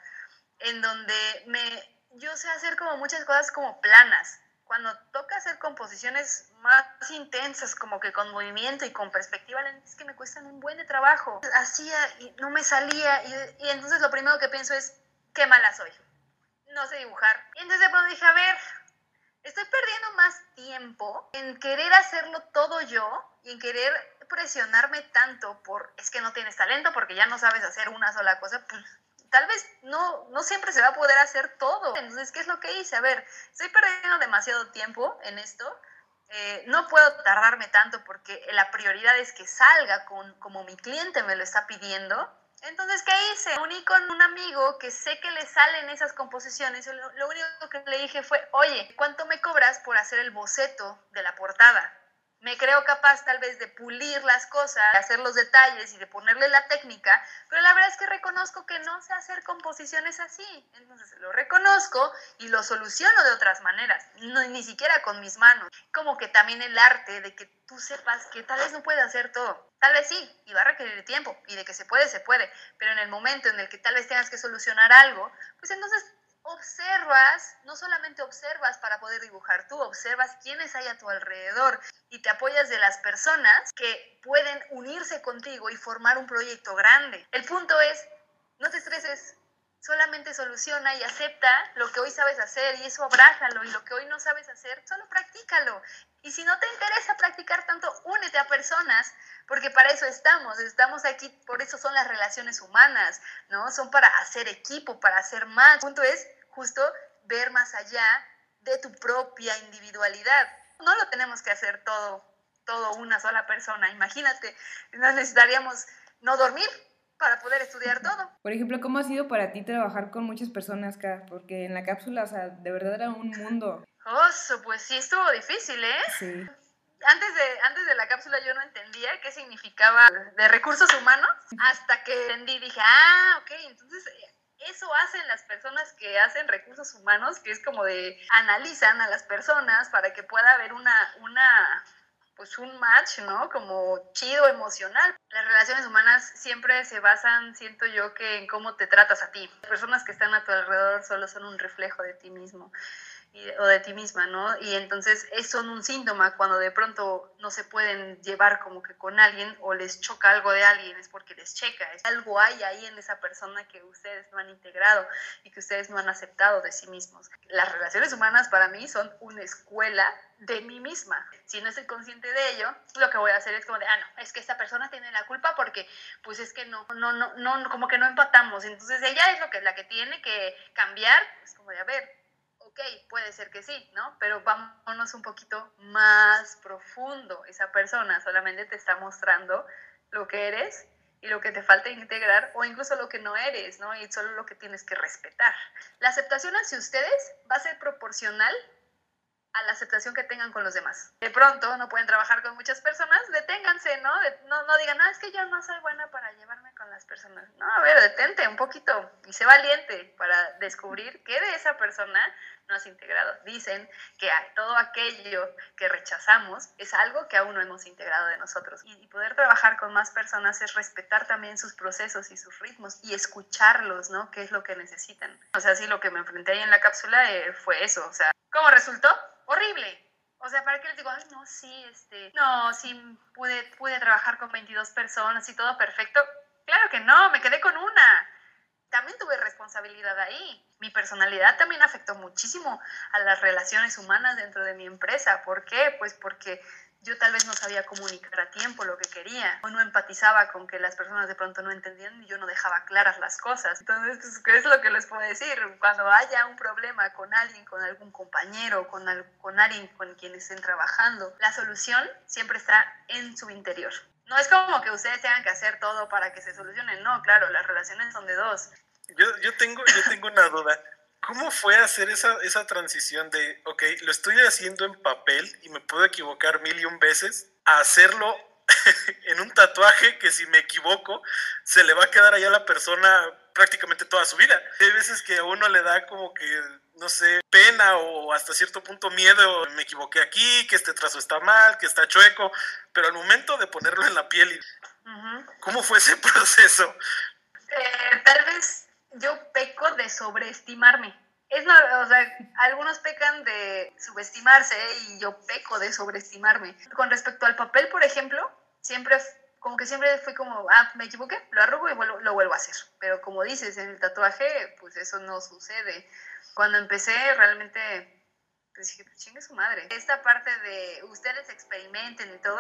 en donde me, yo sé hacer como muchas cosas como planas. Cuando toca hacer composiciones más intensas, como que con movimiento y con perspectiva, es que me cuestan un buen de trabajo. Hacía y no me salía y, y entonces lo primero que pienso es, qué mala soy. No sé dibujar. Y entonces de pronto dije, a ver, estoy perdiendo más tiempo en querer hacerlo todo yo y en querer presionarme tanto por, es que no tienes talento porque ya no sabes hacer una sola cosa, pues tal vez no, no siempre se va a poder hacer todo. Entonces, ¿qué es lo que hice? A ver, estoy perdiendo demasiado tiempo en esto. eh, no puedo tardarme tanto porque la prioridad es que salga con, como mi cliente me lo está pidiendo. Entonces, ¿qué hice? Uní con un amigo que sé que le salen esas composiciones. Lo, lo único que le dije fue, oye, ¿cuánto me cobras por hacer el boceto de la portada? Me creo capaz tal vez de pulir las cosas, de hacer los detalles y de ponerle la técnica, pero la verdad es que reconozco que no sé hacer composiciones así. Entonces lo reconozco y lo soluciono de otras maneras, no, ni siquiera con mis manos. Como que también el arte de que tú sepas que tal vez no puede hacer todo. Tal vez sí, y va a requerir tiempo, y de que se puede, se puede, pero en el momento en el que tal vez tengas que solucionar algo, pues entonces observas, no solamente observas para poder dibujar tú, observas quiénes hay a tu alrededor y te apoyas de las personas que pueden unirse contigo y formar un proyecto grande. El punto es, no te estreses, solamente soluciona y acepta lo que hoy sabes hacer y eso abrázalo y lo que hoy no sabes hacer, solo practícalo. Y si no te interesa practicar tanto, únete a personas, porque para eso estamos, estamos aquí, por eso son las relaciones humanas, ¿no? Son para hacer equipo, para hacer más. El punto es justo ver más allá de tu propia individualidad. No lo tenemos que hacer todo, todo una sola persona. Imagínate, no necesitaríamos no dormir para poder estudiar todo. Por ejemplo, ¿cómo ha sido para ti trabajar con muchas personas acá? Porque en la cápsula, o sea, de verdad era un mundo. Oso, pues sí estuvo difícil, ¿eh? Sí. Antes de, antes de la cápsula yo no entendía qué significaba de recursos humanos, hasta que entendí, dije, ah, ok, entonces eso hacen las personas que hacen recursos humanos, que es como de analizan a las personas para que pueda haber una, una pues un match, ¿no? Como chido emocional. Las relaciones humanas siempre se basan, siento yo, que en cómo te tratas a ti. Las personas que están a tu alrededor solo son un reflejo de ti mismo o de ti misma, ¿no? Y entonces es son un síntoma cuando de pronto no se pueden llevar como que con alguien o les choca algo de alguien, es porque les checa, es algo hay ahí en esa persona que ustedes no han integrado y que ustedes no han aceptado de sí mismos. Las relaciones humanas para mí son una escuela de mí misma. Si no estoy consciente de ello, lo que voy a hacer es como de, ah, no, es que esta persona tiene la culpa porque, pues es que no, no, no, no, como que no empatamos. Entonces ella es lo que, la que tiene que cambiar, es como de, a ver, ok, puede ser que sí, ¿no? Pero vámonos un poquito más profundo. Esa persona solamente te está mostrando lo que eres y lo que te falta integrar o incluso lo que no eres, ¿no? Y solo lo que tienes que respetar. La aceptación hacia ustedes va a ser proporcional a la aceptación que tengan con los demás. De pronto no pueden trabajar con muchas personas, deténganse, ¿no? no, no digan, no, es que yo no soy buena para llevarme con las personas. No, a ver, detente un poquito y sé valiente para descubrir qué de esa persona no has integrado. Dicen que todo aquello que rechazamos es algo que aún no hemos integrado de nosotros. Y, poder trabajar con más personas es respetar también sus procesos y sus ritmos y escucharlos, ¿no? ¿Qué es lo que necesitan? O sea, sí, lo que me enfrenté ahí en la cápsula eh, fue eso. O sea, ¿cómo resultó? Horrible. O sea, ¿para qué les digo? Ay, no, sí, este, no, sí, pude, pude trabajar con 22 personas y todo perfecto. Claro que no, me quedé con una también tuve responsabilidad ahí. Mi personalidad también afectó muchísimo a las relaciones humanas dentro de mi empresa. ¿Por qué? Pues porque yo tal vez no sabía comunicar a tiempo lo que quería o no empatizaba con que las personas de pronto no entendían y yo no dejaba claras las cosas. Entonces, pues, ¿qué es lo que les puedo decir? Cuando haya un problema con alguien, con algún compañero, con, con alguien con quien estén trabajando, la solución siempre está en su interior. No es como que ustedes tengan que hacer todo para que se solucionen, no, claro, las relaciones son de dos. Yo, yo, tengo, yo tengo una duda. ¿Cómo fue hacer esa, esa transición de, ok, lo estoy haciendo en papel y me puedo equivocar mil y un veces, a hacerlo *laughs* en un tatuaje que si me equivoco se le va a quedar allá a la persona prácticamente toda su vida. Hay veces que a uno le da como que, no sé, pena o hasta cierto punto miedo, me equivoqué aquí, que este trazo está mal, que está chueco, pero al momento de ponerlo en la piel, ¿cómo fue ese *laughs* proceso? Eh, tal vez yo peco de sobreestimarme. Es o sea, algunos pecan de subestimarse y yo peco de sobreestimarme. Con respecto al papel, por ejemplo, siempre, como que siempre fui como, ah, me equivoqué, lo arrugo y lo vuelvo a hacer. Pero como dices, en el tatuaje, pues eso no sucede. Cuando empecé, realmente, pues dije, pues chingue su madre. Esta parte de ustedes experimenten y todo,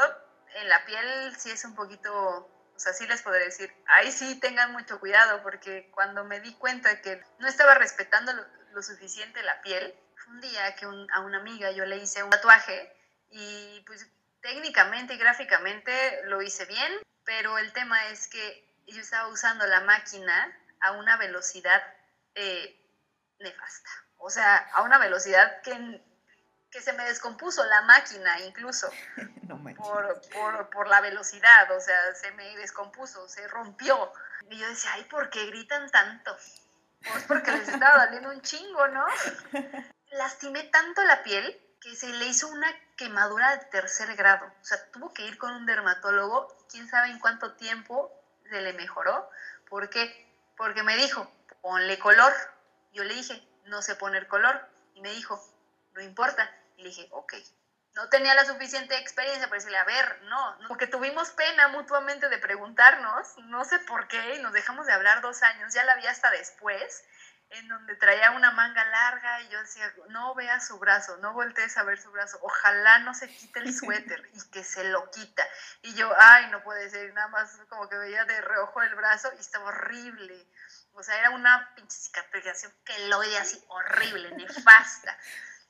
en la piel sí es un poquito o sea, sí les podré decir, ahí sí tengan mucho cuidado, porque cuando me di cuenta que no estaba respetando lo, suficiente la piel, fue un día que a una amiga yo le hice un tatuaje y pues técnicamente y gráficamente lo hice bien, pero el tema es que yo estaba usando la máquina a una velocidad eh, nefasta. O sea, a una velocidad que, que se me descompuso la máquina incluso. *laughs* por, por, por, la velocidad, o sea, se me descompuso, se rompió. Y yo decía, ay, ¿por qué gritan tanto? Pues porque les estaba *laughs* doliendo un chingo, ¿no? Lastimé tanto la piel que se le hizo una quemadura de tercer grado. O sea, tuvo que ir con un dermatólogo, quién sabe en cuánto tiempo se le mejoró. ¿Por qué? Porque me dijo, ponle color. Yo le dije, no sé poner color. Y me dijo, no importa. Le dije, ok. No tenía la suficiente experiencia para decirle, a ver, no, porque tuvimos pena mutuamente de preguntarnos, no sé por qué, y nos dejamos de hablar dos años, ya la vi hasta después, en donde traía una manga larga y yo decía, no veas su brazo, no voltees a ver su brazo, ojalá no se quite el suéter y que se lo quita. Y yo, ay, no puede ser, nada más como que veía de reojo el brazo y estaba horrible. O sea, era una pinche cicatrización que lo veía así horrible, nefasta.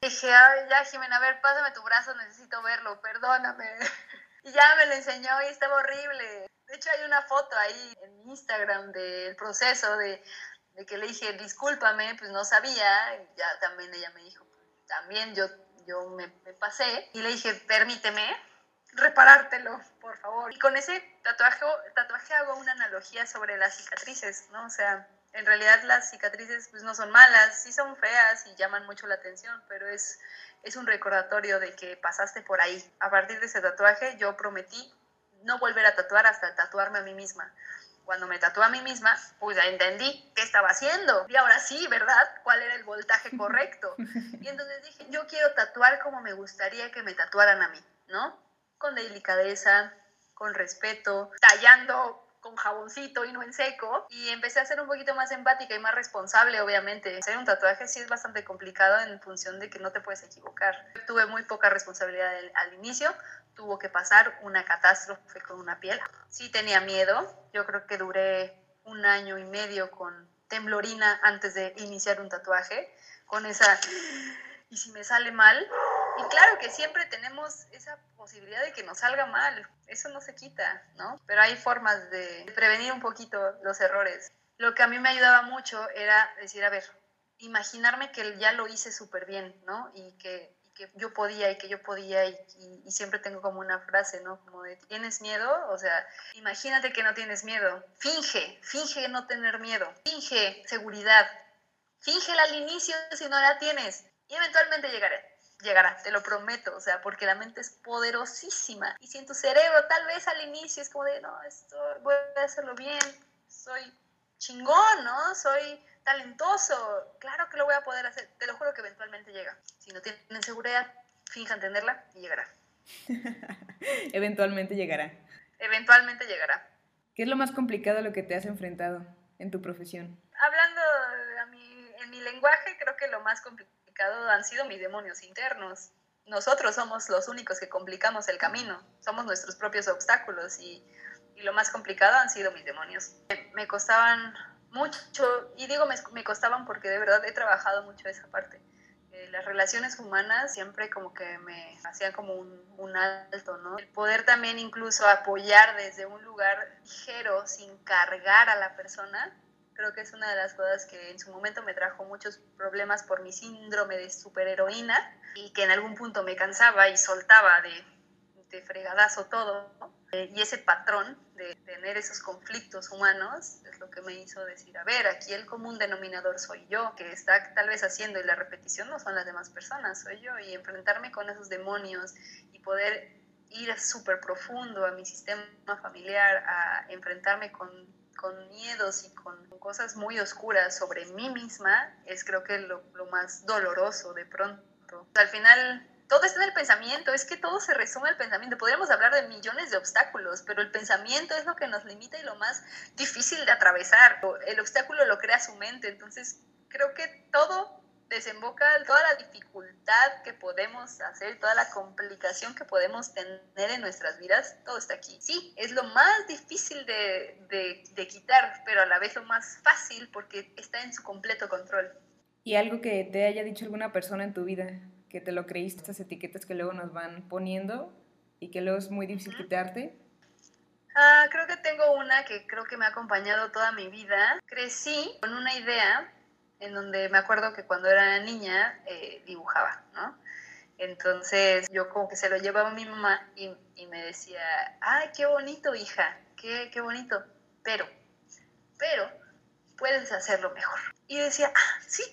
Dije, ay, ya, Jimena, a ver, pásame tu brazo, necesito verlo, perdóname. *laughs* Y ya me lo enseñó y estaba horrible. De hecho, hay una foto ahí en Instagram del proceso de de que le dije, discúlpame, pues no sabía, ya también ella me dijo, también yo, yo me, pasé, y le dije, permíteme reparártelo, por favor. Y con ese tatuaje, tatuaje hago una analogía sobre las cicatrices, ¿no? O sea, en realidad las cicatrices pues no son malas, sí son feas y llaman mucho la atención, pero es, es un recordatorio de que pasaste por ahí. A partir de ese tatuaje yo prometí no volver a tatuar hasta tatuarme a mí misma cuando me tatué a mí misma, pues ya entendí qué estaba haciendo. Y ahora sí, ¿verdad? ¿Cuál era el voltaje *laughs* correcto? Y entonces dije, yo quiero tatuar como me gustaría que me tatuaran a mí, ¿no? Con delicadeza, con respeto, tallando con jaboncito y no en seco. Y empecé a ser un poquito más empática y más responsable, obviamente. Hacer un tatuaje sí es bastante complicado en función de que no te puedes equivocar. Tuve muy poca responsabilidad al inicio, tuvo que pasar una catástrofe con una piel. Sí tenía miedo, yo creo que duré un año y medio con temblorina antes de iniciar un tatuaje, con esa, y si me sale mal, y claro que siempre tenemos esa posibilidad de que nos salga mal, eso no se quita, ¿no? Pero hay formas de prevenir un poquito los errores. Lo que a mí me ayudaba mucho era decir, a ver, imaginarme que ya lo hice súper bien, ¿no? Y que que yo podía y que yo podía y, y, siempre tengo como una frase, ¿no? Como de, ¿tienes miedo? O sea, imagínate que no tienes miedo. Finge, finge no tener miedo. Finge seguridad. Fíngela al inicio si no la tienes. Y eventualmente llegará, llegará, te lo prometo. O sea, porque la mente es poderosísima. Y si en tu cerebro tal vez al inicio es como de, no, esto voy a hacerlo bien, soy chingón, ¿no? Soy talentoso, claro que lo voy a poder hacer, te lo juro que eventualmente llega. Si no tienen seguridad, finja entenderla y llegará. *laughs* eventualmente llegará. Eventualmente llegará. ¿Qué es lo más complicado a lo que te has enfrentado en tu profesión? Hablando en mi lenguaje, creo que lo más complicado han sido mis demonios internos. Nosotros somos los únicos que complicamos el camino, somos nuestros propios obstáculos y, y lo más complicado han sido mis demonios. Me costaban mucho, y digo me, me, costaban porque de verdad he trabajado mucho esa parte. Eh, las relaciones humanas siempre como que me hacían como un, un, alto, ¿no? El poder también incluso apoyar desde un lugar ligero, sin cargar a la persona, creo que es una de las cosas que en su momento me trajo muchos problemas por mi síndrome de superheroína y que en algún punto me cansaba y soltaba de, de fregadazo todo. Eh, y ese patrón de tener esos conflictos humanos es lo que me hizo decir, a ver, aquí el común denominador soy yo, que está tal vez haciendo y la repetición no son las demás personas, soy yo, y enfrentarme con esos demonios y poder ir súper profundo a mi sistema familiar, a enfrentarme con, con miedos y con cosas muy oscuras sobre mí misma, es creo que lo, lo más doloroso de pronto. Al final todo está en el pensamiento, es que todo se resume al pensamiento. Podríamos hablar de millones de obstáculos, pero el pensamiento es lo que nos limita y lo más difícil de atravesar. El obstáculo lo crea su mente, entonces creo que todo desemboca toda la dificultad que podemos hacer, toda la complicación que podemos tener en nuestras vidas, todo está aquí. Sí, es lo más difícil de, de, de quitar, pero a la vez lo más fácil porque está en su completo control. ¿Y algo que te haya dicho alguna persona en tu vida que te lo creíste, estas etiquetas que luego nos van poniendo y que luego es muy difícil quitarte? Ah, creo que tengo una que creo que me ha acompañado toda mi vida. Crecí con una idea en donde me acuerdo que cuando era niña eh, dibujaba, ¿no? Entonces yo como que se lo llevaba a mi mamá y, me decía, ay, qué bonito, hija, qué, qué bonito, pero, pero puedes hacerlo mejor. Y decía, ah, sí,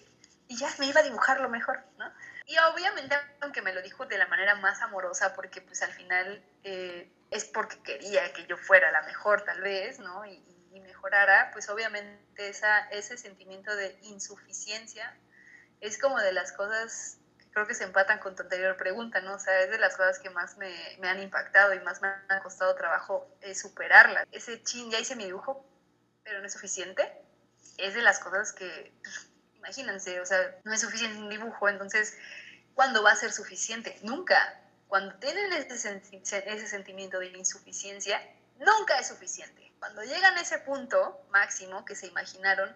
y ya me iba a dibujar lo mejor, ¿no? Y obviamente, aunque me lo dijo de la manera más amorosa, porque pues al final eh, es porque quería que yo fuera la mejor tal vez, ¿no? Y mejorara, pues obviamente esa, ese sentimiento de insuficiencia es como de las cosas creo que se empatan con tu anterior pregunta, ¿no? O sea, es de las cosas que más me, me han impactado y más me han costado trabajo eh, superarla. Ese chin, ya hice mi dibujo, pero no es suficiente. Es de las cosas que, imagínense, o sea, no es suficiente un dibujo, entonces, ¿cuándo va a ser suficiente? Nunca. Cuando tienen ese, ese sentimiento de insuficiencia, nunca es suficiente. Cuando llegan a ese punto máximo que se imaginaron,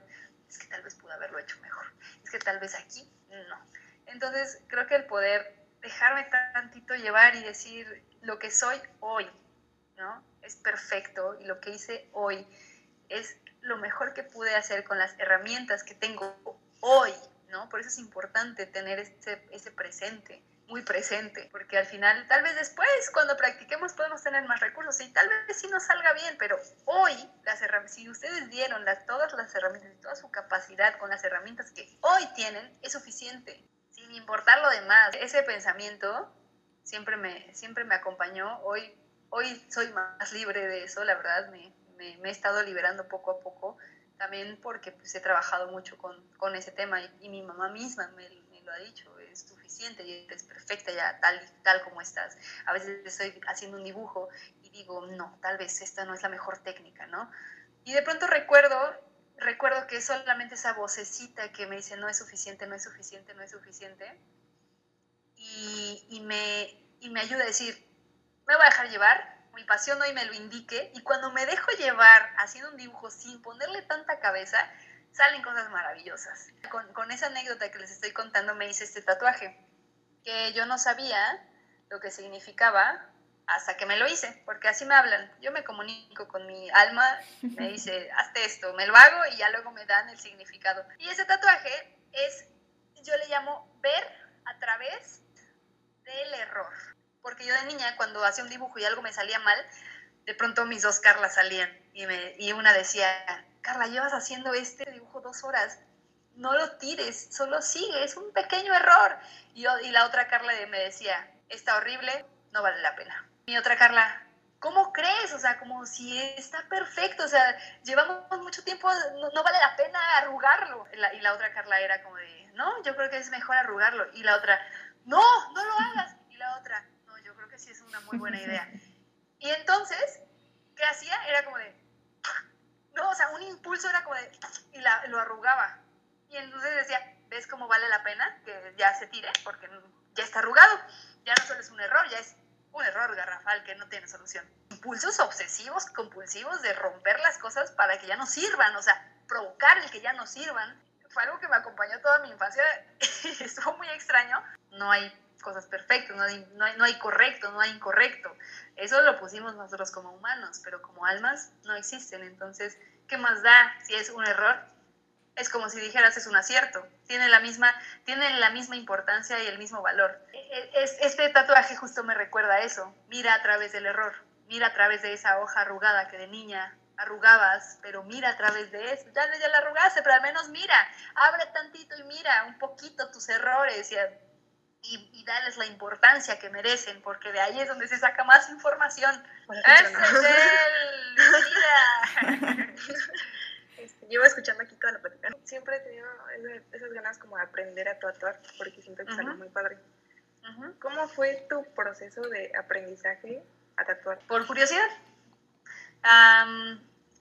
es que tal vez pudo haberlo hecho mejor, es que tal vez aquí no. Entonces creo que el poder dejarme tantito llevar y decir lo que soy hoy, ¿no? Es perfecto y lo que hice hoy es lo mejor que pude hacer con las herramientas que tengo hoy, ¿no? Por eso es importante tener ese, ese presente muy presente, porque al final, tal vez después, cuando practiquemos, podemos tener más recursos y tal vez sí nos salga bien, pero hoy, las si ustedes dieron las, todas las herramientas y toda su capacidad con las herramientas que hoy tienen, es suficiente, sin importar lo demás. Ese pensamiento siempre me, siempre me acompañó, hoy, hoy soy más libre de eso, la verdad, me, me, he estado liberando poco a poco, también porque pues, he trabajado mucho con, con ese tema y, y mi mamá misma me, me lo ha dicho, suficiente y eres perfecta ya tal tal como estás. A veces estoy haciendo un dibujo y digo, no, tal vez esta no es la mejor técnica, ¿no? Y de pronto recuerdo, recuerdo que solamente esa vocecita que me dice, no es suficiente, no es suficiente, no es suficiente, y, y me, y me ayuda a decir, me voy a dejar llevar, mi pasión hoy me lo indique, y cuando me dejo llevar haciendo un dibujo sin ponerle tanta cabeza, salen cosas maravillosas. Con, con, esa anécdota que les estoy contando me hice este tatuaje, que yo no sabía lo que significaba hasta que me lo hice, porque así me hablan. Yo me comunico con mi alma, me *laughs* dice, hazte esto, me lo hago y ya luego me dan el significado. Y ese tatuaje es, yo le llamo ver a través del error. Porque yo de niña, cuando hacía un dibujo y algo me salía mal, de pronto mis dos Carlas salían y, me, y una decía, Carla, llevas haciendo este dos horas, no lo tires, solo sigue, es un pequeño error. Y, yo, y la otra Carla me decía, está horrible, no vale la pena. Mi otra Carla, ¿cómo crees? O sea, como si está perfecto, o sea, llevamos mucho tiempo, no, vale la pena arrugarlo. Y la, otra Carla era como de, no, yo creo que es mejor arrugarlo. Y la otra, no, no lo hagas. Y la otra, no, yo creo que sí es una muy buena idea. Y entonces, ¿qué hacía? Era como de, no, o sea, un impulso era como de, y la, lo arrugaba. Y entonces decía, ¿ves cómo vale la pena que ya se tire? Porque ya está arrugado. Ya no solo es un error, ya es un error garrafal que no tiene solución. Impulsos obsesivos, compulsivos de romper las cosas para que ya no sirvan, o sea, provocar el que ya no sirvan. Fue algo que me acompañó toda mi infancia y *laughs* estuvo muy extraño. No hay cosas perfectas, no hay, no, hay, correcto, no hay incorrecto. Eso lo pusimos nosotros como humanos, pero como almas no existen. Entonces, ¿qué más da si es un error? Es como si dijeras es un acierto. Tiene la misma, tiene la misma importancia y el mismo valor. E, e, es, este tatuaje justo me recuerda eso. Mira a través del error. Mira a través de esa hoja arrugada que de niña arrugabas, pero mira a través de eso. Ya, ya la arrugaste, pero al menos mira. Abre tantito y mira un poquito tus errores y, y, darles la importancia que merecen, porque de ahí es donde se saca más información. ¡Ese es el! *laughs* este, llevo escuchando aquí toda la plática. Siempre he tenido esas ganas como de aprender a tatuar, porque siento que es algo muy padre. ¿Cómo fue tu proceso de aprendizaje a tatuar? Por curiosidad.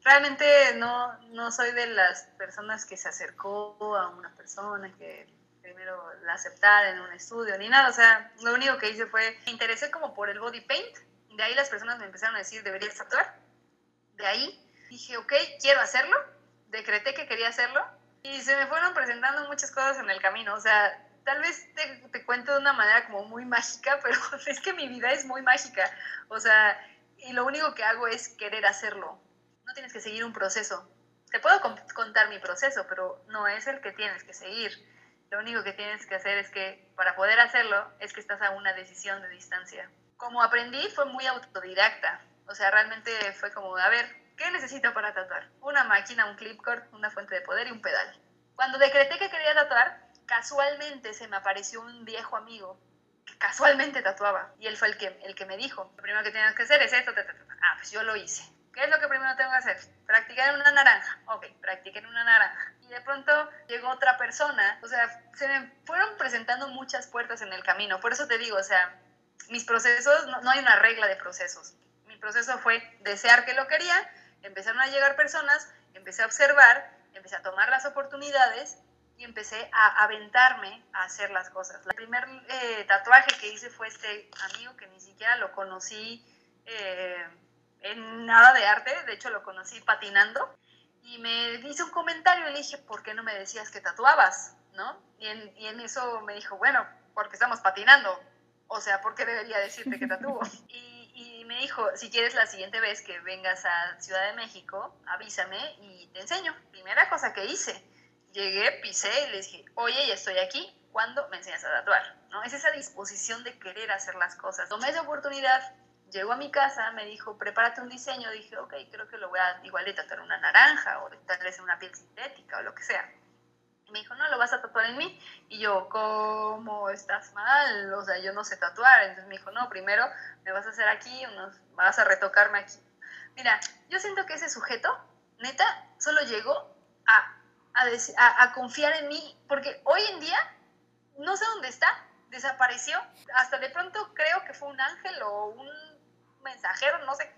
realmente no, no soy de las personas que se acercó a una persona que primero la aceptar en un estudio ni nada, o sea, lo único que hice fue, me interesé como por el body paint, de ahí las personas me empezaron a decir, deberías tatuar, de ahí dije, ok, quiero hacerlo, decreté que quería hacerlo, y se me fueron presentando muchas cosas en el camino, o sea, tal vez te, te cuento de una manera como muy mágica, *laughs* pero *laughs* es que mi vida es muy mágica, o sea, y lo único que hago es querer hacerlo. No tienes que seguir un proceso. Te puedo contar mi proceso, pero no es el que tienes que seguir. Lo único que tienes que hacer es que para poder hacerlo es que estás a una decisión de distancia. Como aprendí fue muy autodidacta. O sea, realmente fue como, a ver, ¿qué necesito para tatuar? Una máquina, un clipcord, una fuente de poder y un pedal. Cuando decreté que quería tatuar, casualmente se me apareció un viejo amigo que casualmente tatuaba y él fue el que, el que me dijo, lo primero que tienes que hacer es esto, ah, pues yo lo hice. ¿Qué es lo que primero tengo que hacer? Practicar en una naranja. Ok, practiqué en una naranja. Y de pronto llegó otra persona. O sea, se me fueron presentando muchas puertas en el camino. Por eso te digo, o sea, mis procesos, no, no hay una regla de procesos. Mi proceso fue desear que lo quería, empezaron a llegar personas, empecé a observar, empecé a tomar las oportunidades y empecé a aventarme a hacer las cosas. El primer eh, tatuaje que hice fue este amigo que ni siquiera lo conocí eh, en nada de arte, de hecho lo conocí patinando, y me hizo un comentario y le dije, ¿por qué no me decías que tatuabas? ¿No? Y en, y en eso me dijo, bueno, porque estamos patinando, o sea, ¿por qué debería decirte que tatúo? *laughs* y, y me dijo, si quieres la siguiente vez que vengas a Ciudad de México, avísame y te enseño. Primera cosa que hice llegué, pisé y le dije, oye, ya estoy aquí, ¿cuándo me enseñas a tatuar? ¿No? Es esa disposición de querer hacer las cosas. Tomé esa oportunidad, llegó a mi casa, me dijo, prepárate un diseño. Dije, ok, creo que lo voy a igual de tatuar una naranja o tal vez una piel sintética o lo que sea. Y me dijo, no, lo vas a tatuar en mí. Y yo, ¿cómo estás mal? O sea, yo no sé tatuar. Entonces me dijo, no, primero me vas a hacer aquí, unos, vas a retocarme aquí. Mira, yo siento que ese sujeto, neta, solo llegó a a, confiar en mí, porque hoy en día no sé dónde está, desapareció. Hasta de pronto creo que fue un ángel o un mensajero, no sé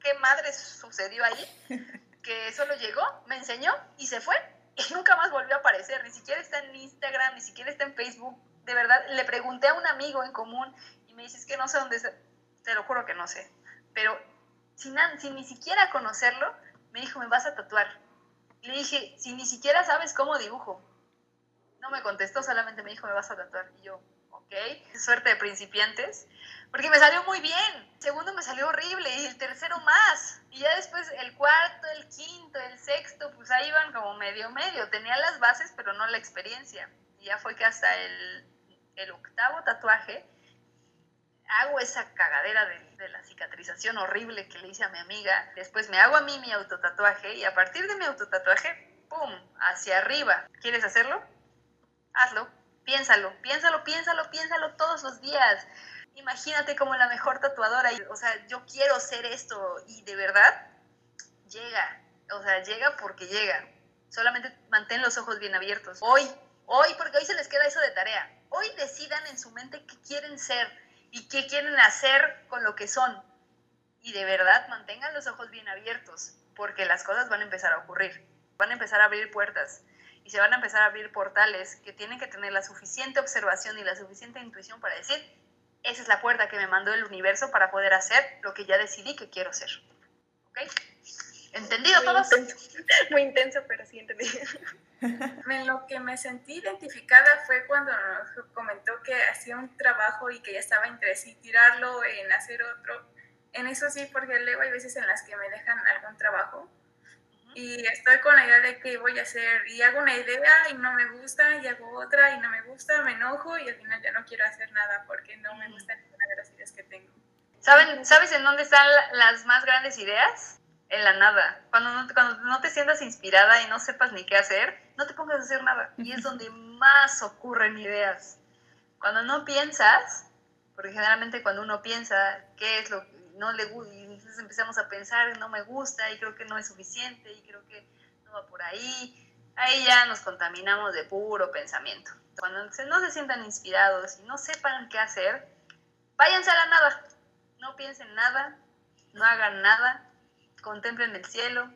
qué madre sucedió ahí, *laughs* que solo llegó, me enseñó y se fue y nunca más volvió a aparecer. Ni siquiera está en Instagram, ni siquiera está en Facebook. De verdad, le pregunté a un amigo en común y me dices que no sé dónde está. Te lo juro que no sé. Pero sin, sin ni siquiera conocerlo, me dijo, me vas a tatuar le dije, si ni siquiera sabes cómo dibujo. No me contestó, solamente me dijo, me vas a tatuar. Y yo, ok, suerte de principiantes. Porque me salió muy bien. El segundo me salió horrible y el tercero más. Y ya después el cuarto, el quinto, el sexto, pues ahí iban como medio medio. Tenía las bases, pero no la experiencia. Y ya fue que hasta el, el octavo tatuaje hago esa cagadera de, la cicatrización horrible que le hice a mi amiga, después me hago a mí mi autotatuaje y a partir de mi autotatuaje, ¡pum!, hacia arriba. ¿Quieres hacerlo? Hazlo, piénsalo, piénsalo, piénsalo, piénsalo todos los días. Imagínate como la mejor tatuadora, o sea, yo quiero ser esto y de verdad llega, o sea, llega porque llega. Solamente mantén los ojos bien abiertos. Hoy, hoy, porque hoy se les queda eso de tarea. Hoy decidan en su mente qué quieren ser y qué quieren hacer con lo que son. Y de verdad mantengan los ojos bien abiertos, porque las cosas van a empezar a ocurrir, van a empezar a abrir puertas y se van a empezar a abrir portales que tienen que tener la suficiente observación y la suficiente intuición para decir, esa es la puerta que me mandó el universo para poder hacer lo que ya decidí que quiero ser. ¿Ok? ¿Entendido muy todos? Intenso, *laughs* muy intenso, pero sí entendí. *laughs* En lo que me sentí identificada fue cuando nos comentó que hacía un trabajo y que ya estaba entre sí tirarlo en hacer otro. En eso sí, porque luego hay veces en las que me dejan algún trabajo y estoy con la idea de que voy a hacer y hago una idea y no me gusta y hago otra y no me gusta, me enojo y al final ya no quiero hacer nada porque no me gusta ninguna de las ideas que tengo. ¿Saben, ¿Sabes en dónde están las más grandes ideas? en la nada. Cuando no, cuando no te sientas inspirada y no sepas ni qué hacer, no te pongas a hacer nada. Y es donde más ocurren ideas. Cuando no piensas, porque generalmente cuando uno piensa qué es lo que no le gusta, entonces empezamos a pensar, no me gusta y creo que no es suficiente y creo que no va por ahí, ahí ya nos contaminamos de puro pensamiento. Cuando no se sientan inspirados y no sepan qué hacer, váyanse a la nada. No piensen nada, no hagan nada, contemplen el cielo,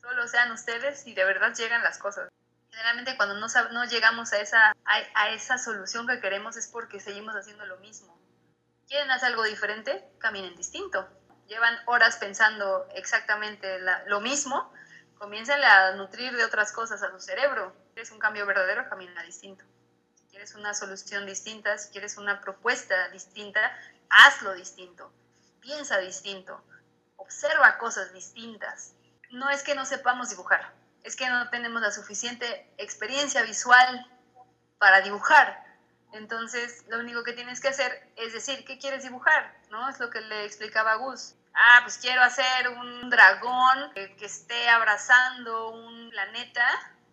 solo sean ustedes y de verdad llegan las cosas. Generalmente cuando no, no llegamos a esa, a, esa solución que queremos es porque seguimos haciendo lo mismo. ¿Quieren hacer algo diferente? Caminen distinto. Llevan horas pensando exactamente lo mismo, comiencen a nutrir de otras cosas a su cerebro. Si quieres un cambio verdadero, camina distinto. Si quieres una solución distinta, si quieres una propuesta distinta, hazlo distinto piensa distinto, observa cosas distintas. No es que no sepamos dibujar, es que no tenemos la suficiente experiencia visual para dibujar. Entonces, lo único que tienes que hacer es decir, ¿qué quieres dibujar? ¿No? Es lo que le explicaba a Gus. Ah, pues quiero hacer un dragón que, esté abrazando un planeta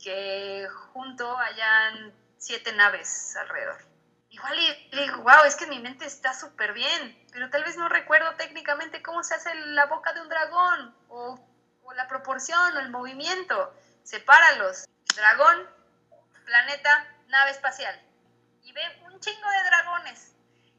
que junto hayan siete naves alrededor. Igual y digo, wow, es que mi mente está súper bien, pero tal vez no recuerdo técnicamente cómo se hace la boca de un dragón o, o la proporción o el movimiento. Sepáralos. Dragón, planeta, nave espacial. Y ve un chingo de dragones.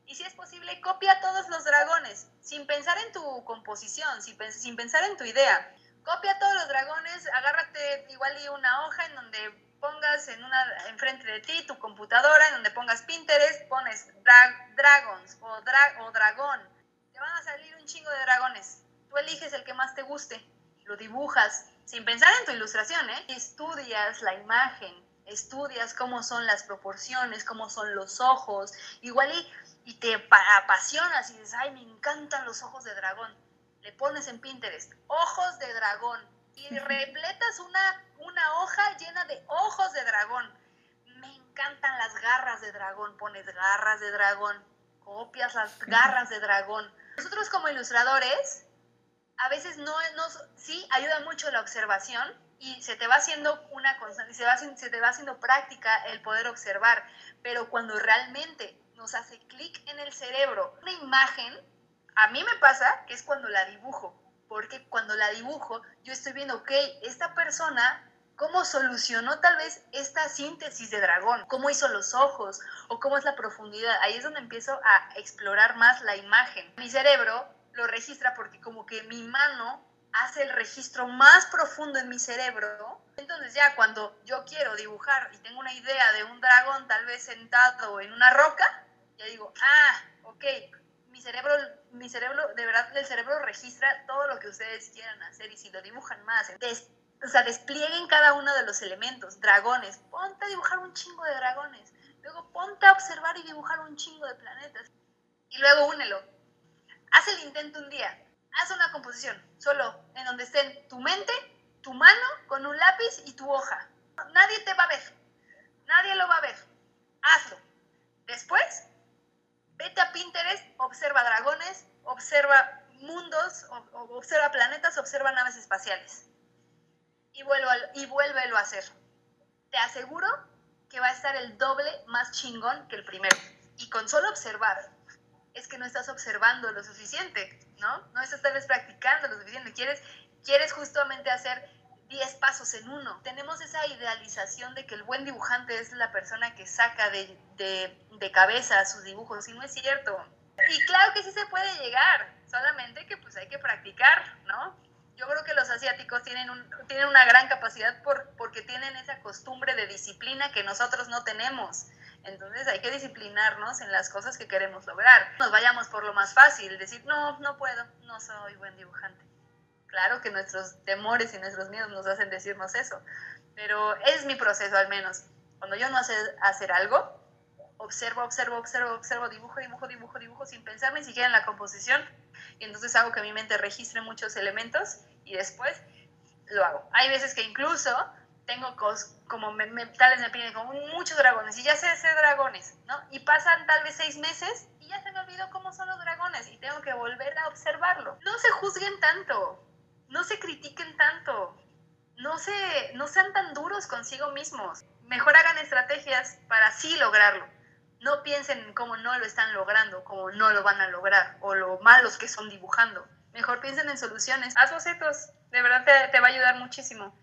Y si es posible, copia todos los dragones, sin pensar en tu composición, sin, pensar en tu idea. Copia todos los dragones, agárrate igual y una hoja en donde pongas en una enfrente de ti tu computadora, en donde pongas Pinterest, pones dragons o, o dragón. Te van a salir un chingo de dragones. Tú eliges el que más te guste, lo dibujas, sin pensar en tu ilustración, ¿eh? Estudias la imagen, estudias cómo son las proporciones, cómo son los ojos, igual y, y te apasionas y dices, ay, me encantan los ojos de dragón. Le pones en Pinterest, ojos de dragón, y repletas una, una hoja llena de ojos de dragón. Me encantan las garras de dragón, pones garras de dragón, copias las garras de dragón. Nosotros como ilustradores, a veces no nos, sí ayuda mucho la observación y se te va haciendo una constante, se, va, se te va haciendo práctica el poder observar, pero cuando realmente nos hace clic en el cerebro una imagen, a mí me pasa que es cuando la dibujo porque cuando la dibujo, yo estoy viendo, ok, esta persona, ¿cómo solucionó tal vez esta síntesis de dragón? ¿Cómo hizo los ojos? ¿O cómo es la profundidad? Ahí es donde empiezo a explorar más la imagen. Mi cerebro lo registra porque como que mi mano hace el registro más profundo en mi cerebro. Entonces ya cuando yo quiero dibujar y tengo una idea de un dragón tal vez sentado en una roca, ya digo, ah, ok, mi cerebro, mi cerebro, de verdad, el cerebro registra todo lo que ustedes quieran hacer y si lo dibujan más, o sea, desplieguen cada uno de los elementos, dragones, ponte a dibujar un chingo de dragones, luego ponte a observar y dibujar un chingo de planetas, y luego únelo. Haz el intento un día, haz una composición, solo en donde estén tu mente, tu mano con un lápiz y tu hoja. Nadie te va a ver, nadie lo va a ver. Hazlo. Después, Vete a Pinterest, observa dragones, observa mundos, observa planetas, observa naves espaciales. Y, vuelvo y vuélvelo a hacer. Te aseguro que va a estar el doble más chingón que el primero. Y con solo observar, es que no estás observando lo suficiente, ¿no? No estás tal vez practicando lo suficiente. Quieres, quieres justamente hacer 10 pasos en uno. Tenemos esa idealización de que el buen dibujante es la persona que saca de, de, cabeza sus dibujos y no es cierto. Y claro que sí se puede llegar, solamente que pues hay que practicar, ¿no? Yo creo que los asiáticos tienen, un, tienen una gran capacidad por, porque tienen esa costumbre de disciplina que nosotros no tenemos. Entonces hay que disciplinarnos en las cosas que queremos lograr. Nos vayamos por lo más fácil, decir, no, no puedo, no soy buen dibujante. Claro que nuestros temores y nuestros miedos nos hacen decirnos eso, pero es mi proceso al menos. Cuando yo no sé hacer algo, observo, observo, observo, observo, dibujo, dibujo, dibujo, dibujo, sin pensar ni siquiera en la composición, y entonces hago que mi mente registre muchos elementos y después lo hago. Hay veces que incluso tengo cosas como me, me, tal vez me piden como muchos dragones y ya sé hacer dragones, ¿no? Y pasan tal vez seis meses y ya se me olvidó cómo son los dragones y tengo que volver a observarlo. No se juzguen tanto, no se critiquen tanto, no, se, no sean tan duros consigo mismos. Mejor hagan estrategias para así lograrlo. No piensen en cómo no lo están logrando, cómo no lo van a lograr, o lo malos que son dibujando. Mejor piensen en soluciones. Haz bocetos, de verdad te, te va a ayudar muchísimo.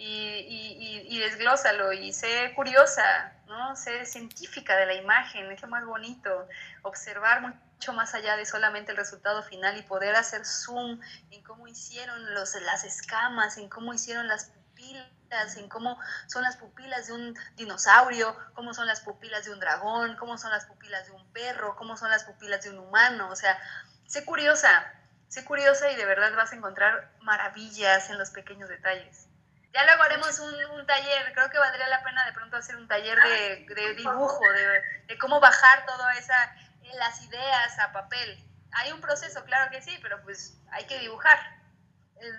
Y, y, y, desglósalo y sé curiosa, ¿no? Sé científica de la imagen, es lo más bonito. Observar mucho más allá de solamente el resultado final y poder hacer zoom en cómo hicieron los, las escamas, en cómo hicieron las pupilas, en cómo son las pupilas de un dinosaurio, cómo son las pupilas de un dragón, cómo son las pupilas de un perro, cómo son las pupilas de un humano. O sea, sé curiosa, sé curiosa y de verdad vas a encontrar maravillas en los pequeños detalles. Ya luego haremos un, un, taller, creo que valdría la pena de pronto hacer un taller de, de dibujo, de, de, cómo bajar toda esa las ideas a papel, hay un proceso, claro que sí, pero pues hay que dibujar.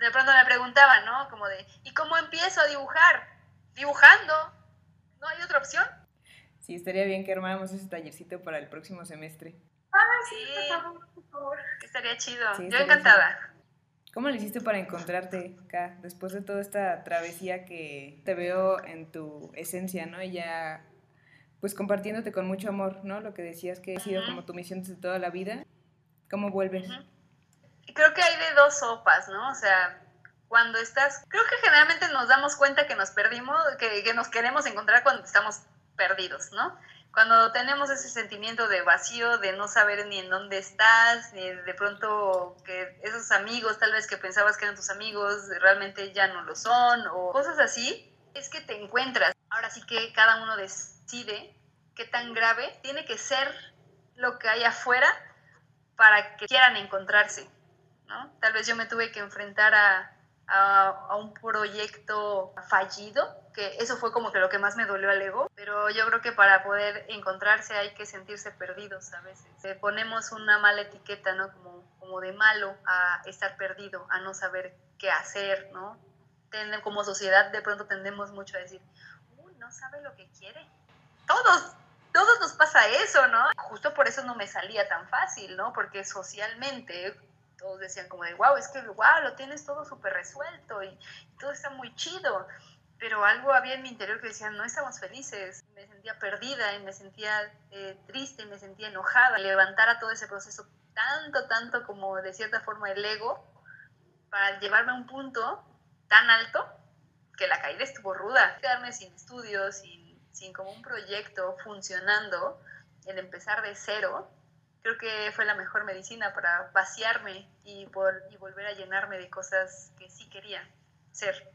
De pronto me preguntaban, ¿no? Como de, ¿y cómo empiezo a dibujar? Dibujando. ¿No hay otra opción? Sí, estaría bien que armáramos ese tallercito para el próximo semestre. Ah, sí, por favor. Estaría chido. Yo encantada. ¿Cómo le hiciste para encontrarte acá después de toda esta travesía que te veo en tu esencia, ¿no? Y ya pues compartiéndote con mucho amor, ¿no? Lo que decías que ha sido como tu misión desde toda la vida. ¿Cómo vuelves? Creo que hay de dos sopas, ¿no? O sea, cuando estás, creo que generalmente nos damos cuenta que nos perdimos, que, que nos queremos encontrar cuando estamos perdidos, ¿no? Cuando tenemos ese sentimiento de vacío, de no saber ni en dónde estás, ni de pronto que esos amigos tal vez que pensabas que eran tus amigos realmente ya no lo son, o cosas así, es que te encuentras. Ahora sí que cada uno decide qué tan grave tiene que ser lo que hay afuera para que quieran encontrarse, ¿no? Tal vez yo me tuve que enfrentar a, a, un proyecto fallido, que eso fue como que lo que más me dolió al ego, pero yo creo que para poder encontrarse hay que sentirse perdidos a veces. ponemos una mala etiqueta, ¿no? Como, como de malo a estar perdido, a no saber qué hacer, ¿no? Como sociedad de pronto tendemos mucho a decir, uy, no sabe lo que quiere. Todos, todos nos pasa eso, ¿no? Justo por eso no me salía tan fácil, ¿no? Porque socialmente todos decían como de, wow, es que, wow, lo tienes todo súper resuelto y, todo está muy chido. Pero algo había en mi interior que decía, no estamos felices. Me sentía perdida y me sentía eh, triste y me sentía enojada. Levantar a todo ese proceso tanto, tanto como de cierta forma el ego para llevarme a un punto tan alto que la caída estuvo ruda. Quedarme sin estudios, sin, sin como un proyecto funcionando, el empezar de cero, creo que fue la mejor medicina para vaciarme y, por, y volver a llenarme de cosas que sí quería ser.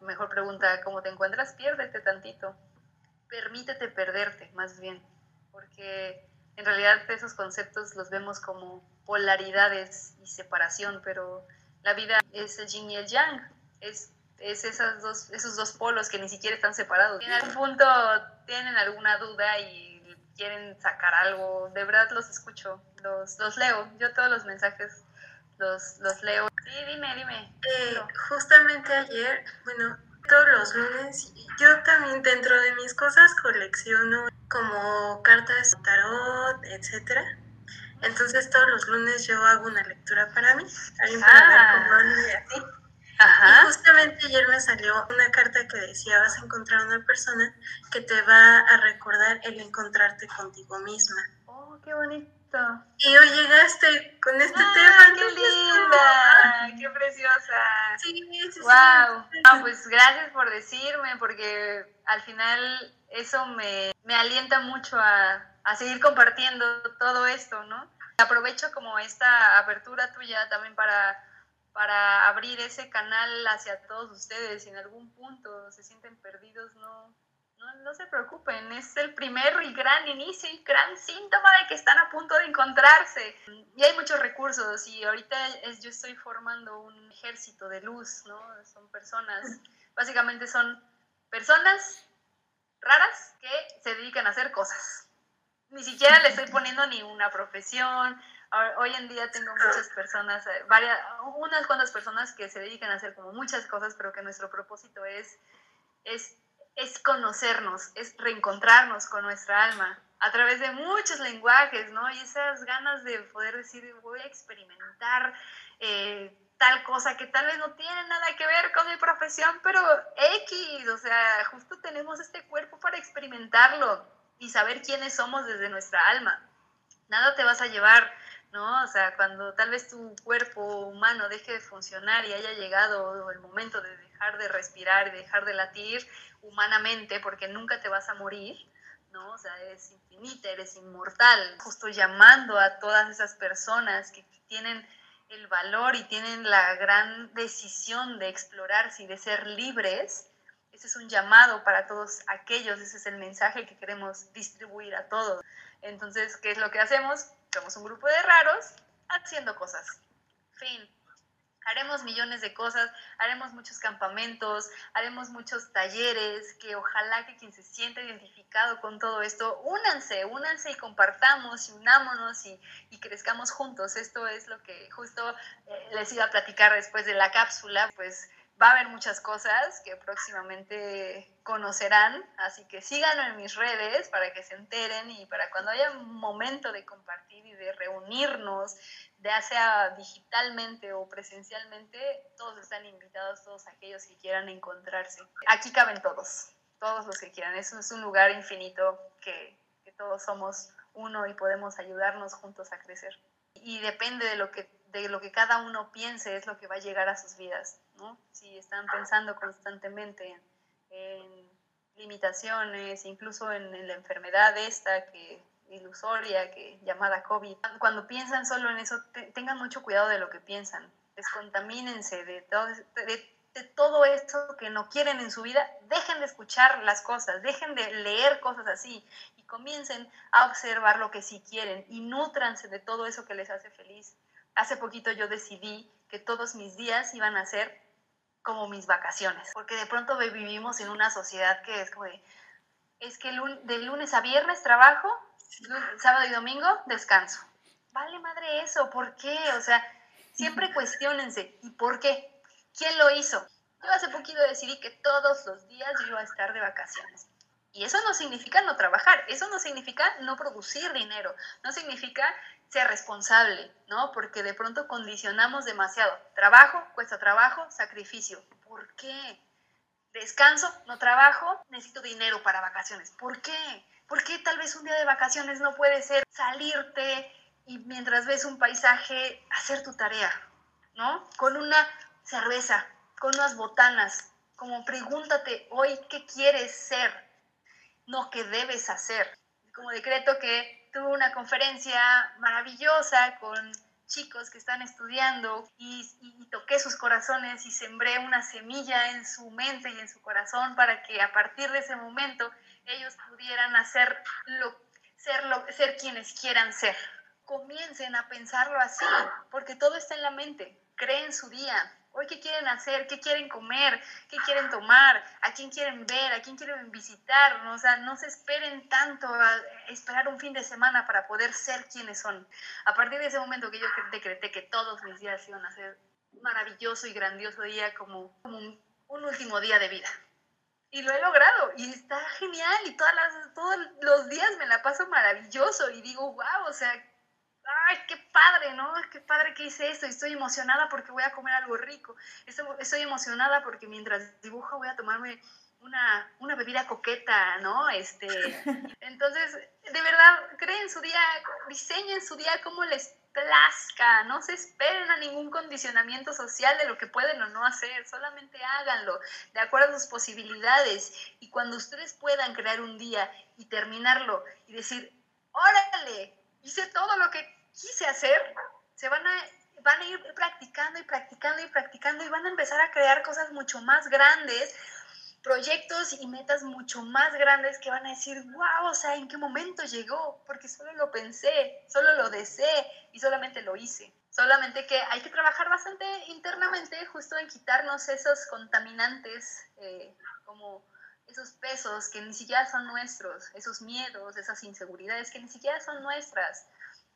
Mejor pregunta, ¿cómo te encuentras? Piérdete tantito. Permítete perderte, más bien. Porque en realidad esos conceptos los vemos como polaridades y separación, pero la vida es el yin y el yang. Es, es esas dos, esos dos polos que ni siquiera están separados. En algún punto tienen alguna duda y quieren sacar algo, de verdad los escucho, los, los leo, yo todos los mensajes los, los leo. Sí, dime, dime. Eh, justamente ayer, bueno, todos los lunes, yo también dentro de mis cosas colecciono como cartas tarot, etcétera. Entonces todos los lunes yo hago una lectura para mí, alguien para ver cómo y así. Y justamente ayer me salió una carta que decía, vas a encontrar una persona que te va a recordar el encontrarte contigo misma. Oh, qué bonito. Y hoy llegaste con este ah, tema. ¡Qué linda! ¡Qué preciosa! Sí, sí, wow. sí. pues gracias por decirme, porque al final eso me, me alienta mucho a, a seguir compartiendo todo esto, ¿no? Aprovecho como esta apertura tuya también para para abrir ese canal hacia todos ustedes. Si en algún punto se sienten perdidos, no, no, se preocupen. Es el primer y gran inicio y gran síntoma de que están a punto de encontrarse. Y hay muchos recursos y ahorita es, yo estoy formando un ejército de luz, ¿no? Son personas, básicamente son personas raras que se dedican a hacer cosas. Ni siquiera le estoy poniendo ni una profesión, Hoy en día tengo muchas personas, eh, varias, unas cuantas personas que se dedican a hacer como muchas cosas, pero que nuestro propósito es, es, es conocernos, es reencontrarnos con nuestra alma a través de muchos lenguajes, ¿no? Y esas ganas de poder decir, voy a experimentar eh, tal cosa que tal vez no tiene nada que ver con mi profesión, pero X, o sea, justo tenemos este cuerpo para experimentarlo y saber quiénes somos desde nuestra alma. Nada te vas a llevar ¿no? O sea, cuando tal vez tu cuerpo humano deje de funcionar y haya llegado el momento de dejar de respirar y dejar de latir humanamente, porque nunca te vas a morir, ¿no? O sea, eres infinita, eres inmortal. Justo llamando a todas esas personas que tienen el valor y tienen la gran decisión de explorarse y de ser libres, ese es un llamado para todos aquellos, ese es el mensaje que queremos distribuir a todos. Entonces, ¿qué es lo que hacemos? Somos un grupo de raros haciendo cosas. Fin. haremos millones de cosas, haremos muchos campamentos, haremos muchos talleres, que ojalá que quien se sienta identificado con todo esto, únanse, únanse y compartamos y unámonos y, y crezcamos juntos. Esto es lo que justo eh, les iba a platicar después de la cápsula, pues va a haber muchas cosas que próximamente conocerán, así que síganme en mis redes para que se enteren y para cuando haya un momento de compartir y de reunirnos, ya sea digitalmente o presencialmente, todos están invitados, todos aquellos que quieran encontrarse. Aquí caben todos, todos los que quieran. Eso es un lugar infinito que, que todos somos uno y podemos ayudarnos juntos a crecer. Y depende de lo que de lo que cada uno piense es lo que va a llegar a sus vidas, ¿no? Si están pensando constantemente en, limitaciones, incluso en, la enfermedad esta que ilusoria, que llamada COVID, cuando piensan solo en eso, tengan mucho cuidado de lo que piensan, descontamínense de todo, de, que no quieren en su vida, dejen de escuchar las cosas, dejen de leer cosas así y comiencen a observar lo que sí quieren y nutranse de todo eso que les hace feliz. Hace poquito yo decidí que todos mis días iban a ser como mis vacaciones, porque de pronto vivimos en una sociedad que es como de, es que de lunes a viernes trabajo, sábado y domingo descanso. Vale madre eso, ¿por qué? O sea, siempre cuestionense, ¿y por qué? ¿Quién lo hizo? Yo hace poquito decidí que todos los días yo iba a estar de vacaciones. Y eso no significa no trabajar, eso no significa no producir dinero, no significa ser responsable, ¿no? Porque de pronto condicionamos demasiado. Trabajo, cuesta trabajo, sacrificio. ¿Por qué? Descanso, no trabajo, necesito dinero para vacaciones. ¿Por qué? ¿Por qué tal vez un día de vacaciones no puede ser salirte y mientras ves un paisaje hacer tu tarea, ¿no? Con una cerveza, con unas botanas, como pregúntate hoy qué quieres ser, no qué debes hacer. Como decreto que tuve una conferencia maravillosa con chicos que están estudiando y, toqué sus corazones y sembré una semilla en su mente y en su corazón para que a partir de ese momento ellos pudieran hacer lo, ser, lo, ser quienes quieran ser. Comiencen a pensarlo así, porque todo está en la mente. Creen su día, Hoy, ¿qué quieren hacer? ¿Qué quieren comer? ¿Qué quieren tomar? ¿A quién quieren ver? ¿A quién quieren visitar? O sea, no se esperen tanto a esperar un fin de semana para poder ser quienes son. A partir de ese momento que yo decreté que todos mis días iban a ser un maravilloso y grandioso día como, como un, último día de vida. Y lo he logrado y está genial y todas las, todos los días me la paso maravilloso y digo, wow, o sea, ay, qué padre, ¿no? Qué padre que hice esto. Estoy emocionada porque voy a comer algo rico. Estoy, emocionada porque mientras dibujo voy a tomarme una, una, bebida coqueta, ¿no? Este, *laughs* entonces, de verdad, creen su día, diseñen su día como les plazca, no se esperen a ningún condicionamiento social de lo que pueden o no hacer, solamente háganlo de acuerdo a sus posibilidades y cuando ustedes puedan crear un día y terminarlo y decir, órale, hice todo lo que quise hacer, se van a, van a ir practicando y practicando y practicando y van a empezar a crear cosas mucho más grandes, proyectos y metas mucho más grandes que van a decir, wow, o sea, ¿en qué momento llegó? Porque solo lo pensé, solo lo deseé y solamente lo hice. Solamente que hay que trabajar bastante internamente justo en quitarnos esos contaminantes eh, como esos pesos que ni siquiera son nuestros, esos miedos, esas inseguridades que ni siquiera son nuestras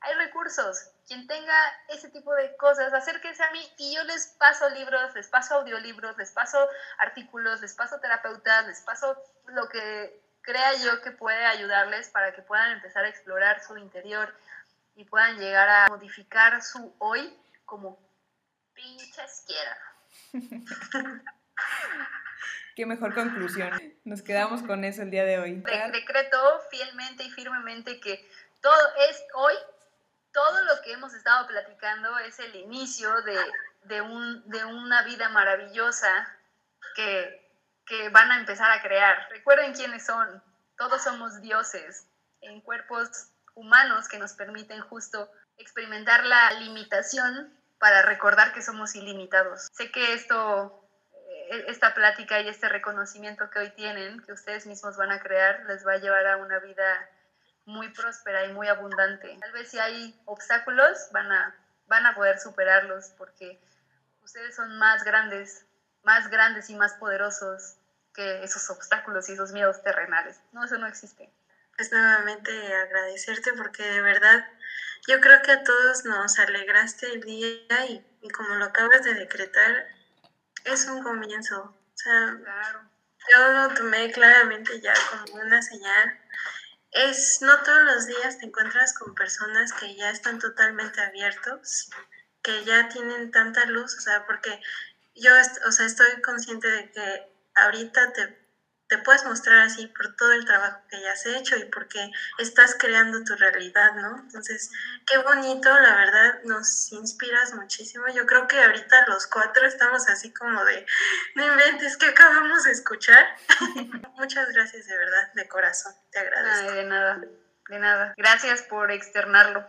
hay recursos. Quien tenga ese tipo de cosas, acérquese a mí y yo les paso libros, les paso audiolibros, les paso artículos, les paso terapeutas, les paso lo que crea yo que puede ayudarles para que puedan empezar a explorar su interior y puedan llegar a modificar su hoy como pinches quieran. *laughs* Qué mejor conclusión. Nos quedamos con eso el día de hoy. decreto fielmente y firmemente que todo es hoy todo lo que hemos estado platicando es el inicio de, un, de una vida maravillosa que, que, van a empezar a crear. Recuerden quiénes son. Todos somos dioses en cuerpos humanos que nos permiten justo experimentar la limitación para recordar que somos ilimitados. Sé que esto, eh, esta plática y este reconocimiento que hoy tienen, que ustedes mismos van a crear, les va a llevar a una vida muy próspera y muy abundante. Tal vez si hay obstáculos van a, van a poder superarlos porque ustedes son más grandes, más grandes y más poderosos que esos obstáculos y esos miedos terrenales. No, eso no existe. Pues nuevamente agradecerte porque de verdad yo creo que a todos nos alegraste el día y, como lo acabas de decretar, es un comienzo. O sea, yo lo tomé claramente ya como una señal. Es, no todos los días te encuentras con personas que ya están totalmente abiertos, que ya tienen tanta luz, o sea, porque yo, o sea, estoy consciente de que ahorita te te puedes mostrar así por todo el trabajo que ya has hecho y porque estás creando tu realidad, ¿no? Entonces, qué bonito, la verdad, nos inspiras muchísimo. Yo creo que ahorita los cuatro estamos así como de, no inventes, que acabamos de escuchar. *laughs* Muchas gracias de verdad, de corazón, te agradezco. de nada, de nada. Gracias por externarlo.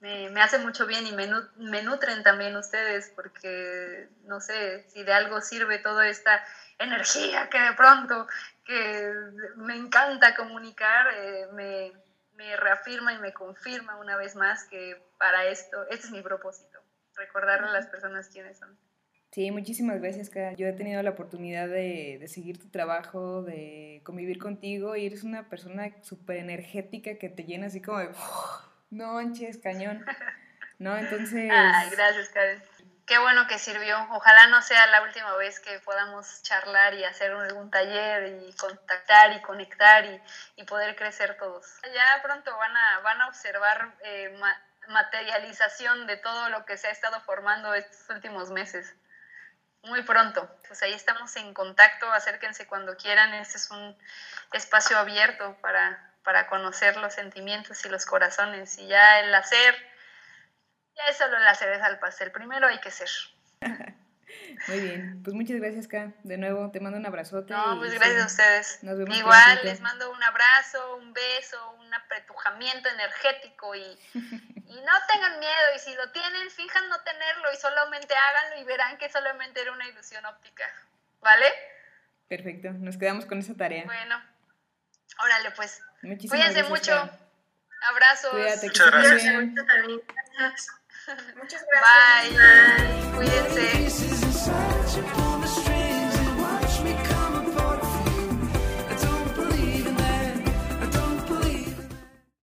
Me, me, hace mucho bien y me, me nutren también ustedes porque no sé si de algo sirve toda esta energía que de pronto que me encanta comunicar, eh, me, me, reafirma y me confirma una vez más que para esto, este es mi propósito, recordarle a las personas quiénes son. Sí, muchísimas gracias, Cara. Yo he tenido la oportunidad de, de, seguir tu trabajo, de convivir contigo y eres una persona súper energética que te llena así como de, no manches, cañón. *laughs* ¿No? Entonces... Ay, gracias, Karen qué bueno que sirvió. Ojalá no sea la última vez que podamos charlar y hacer algún taller y contactar y conectar y, poder crecer todos. Ya pronto van a, van a observar eh, materialización de todo lo que se ha estado formando estos últimos meses. Muy pronto. Pues ahí estamos en contacto. Acérquense cuando quieran. Este es un espacio abierto para, para conocer los sentimientos y los corazones. Y ya el hacer ya es solo la cereza al pastel. Primero hay que ser. *laughs* Muy bien, pues muchas gracias, K. De nuevo, te mando un abrazote. No, pues gracias a ustedes. Nos vemos Igual, les mando un abrazo, un beso, un apretujamiento energético y, *laughs* y no tengan miedo. Y si lo tienen, fijan no tenerlo y solamente háganlo y verán que solamente era una ilusión óptica. ¿Vale? Perfecto, nos quedamos con esa tarea. Bueno, órale, pues. Muchísimas Cuídense mucho. Abrazos. Cuídate, Muchas gracias. Muchas gracias. Bye. Bye. Cuídense.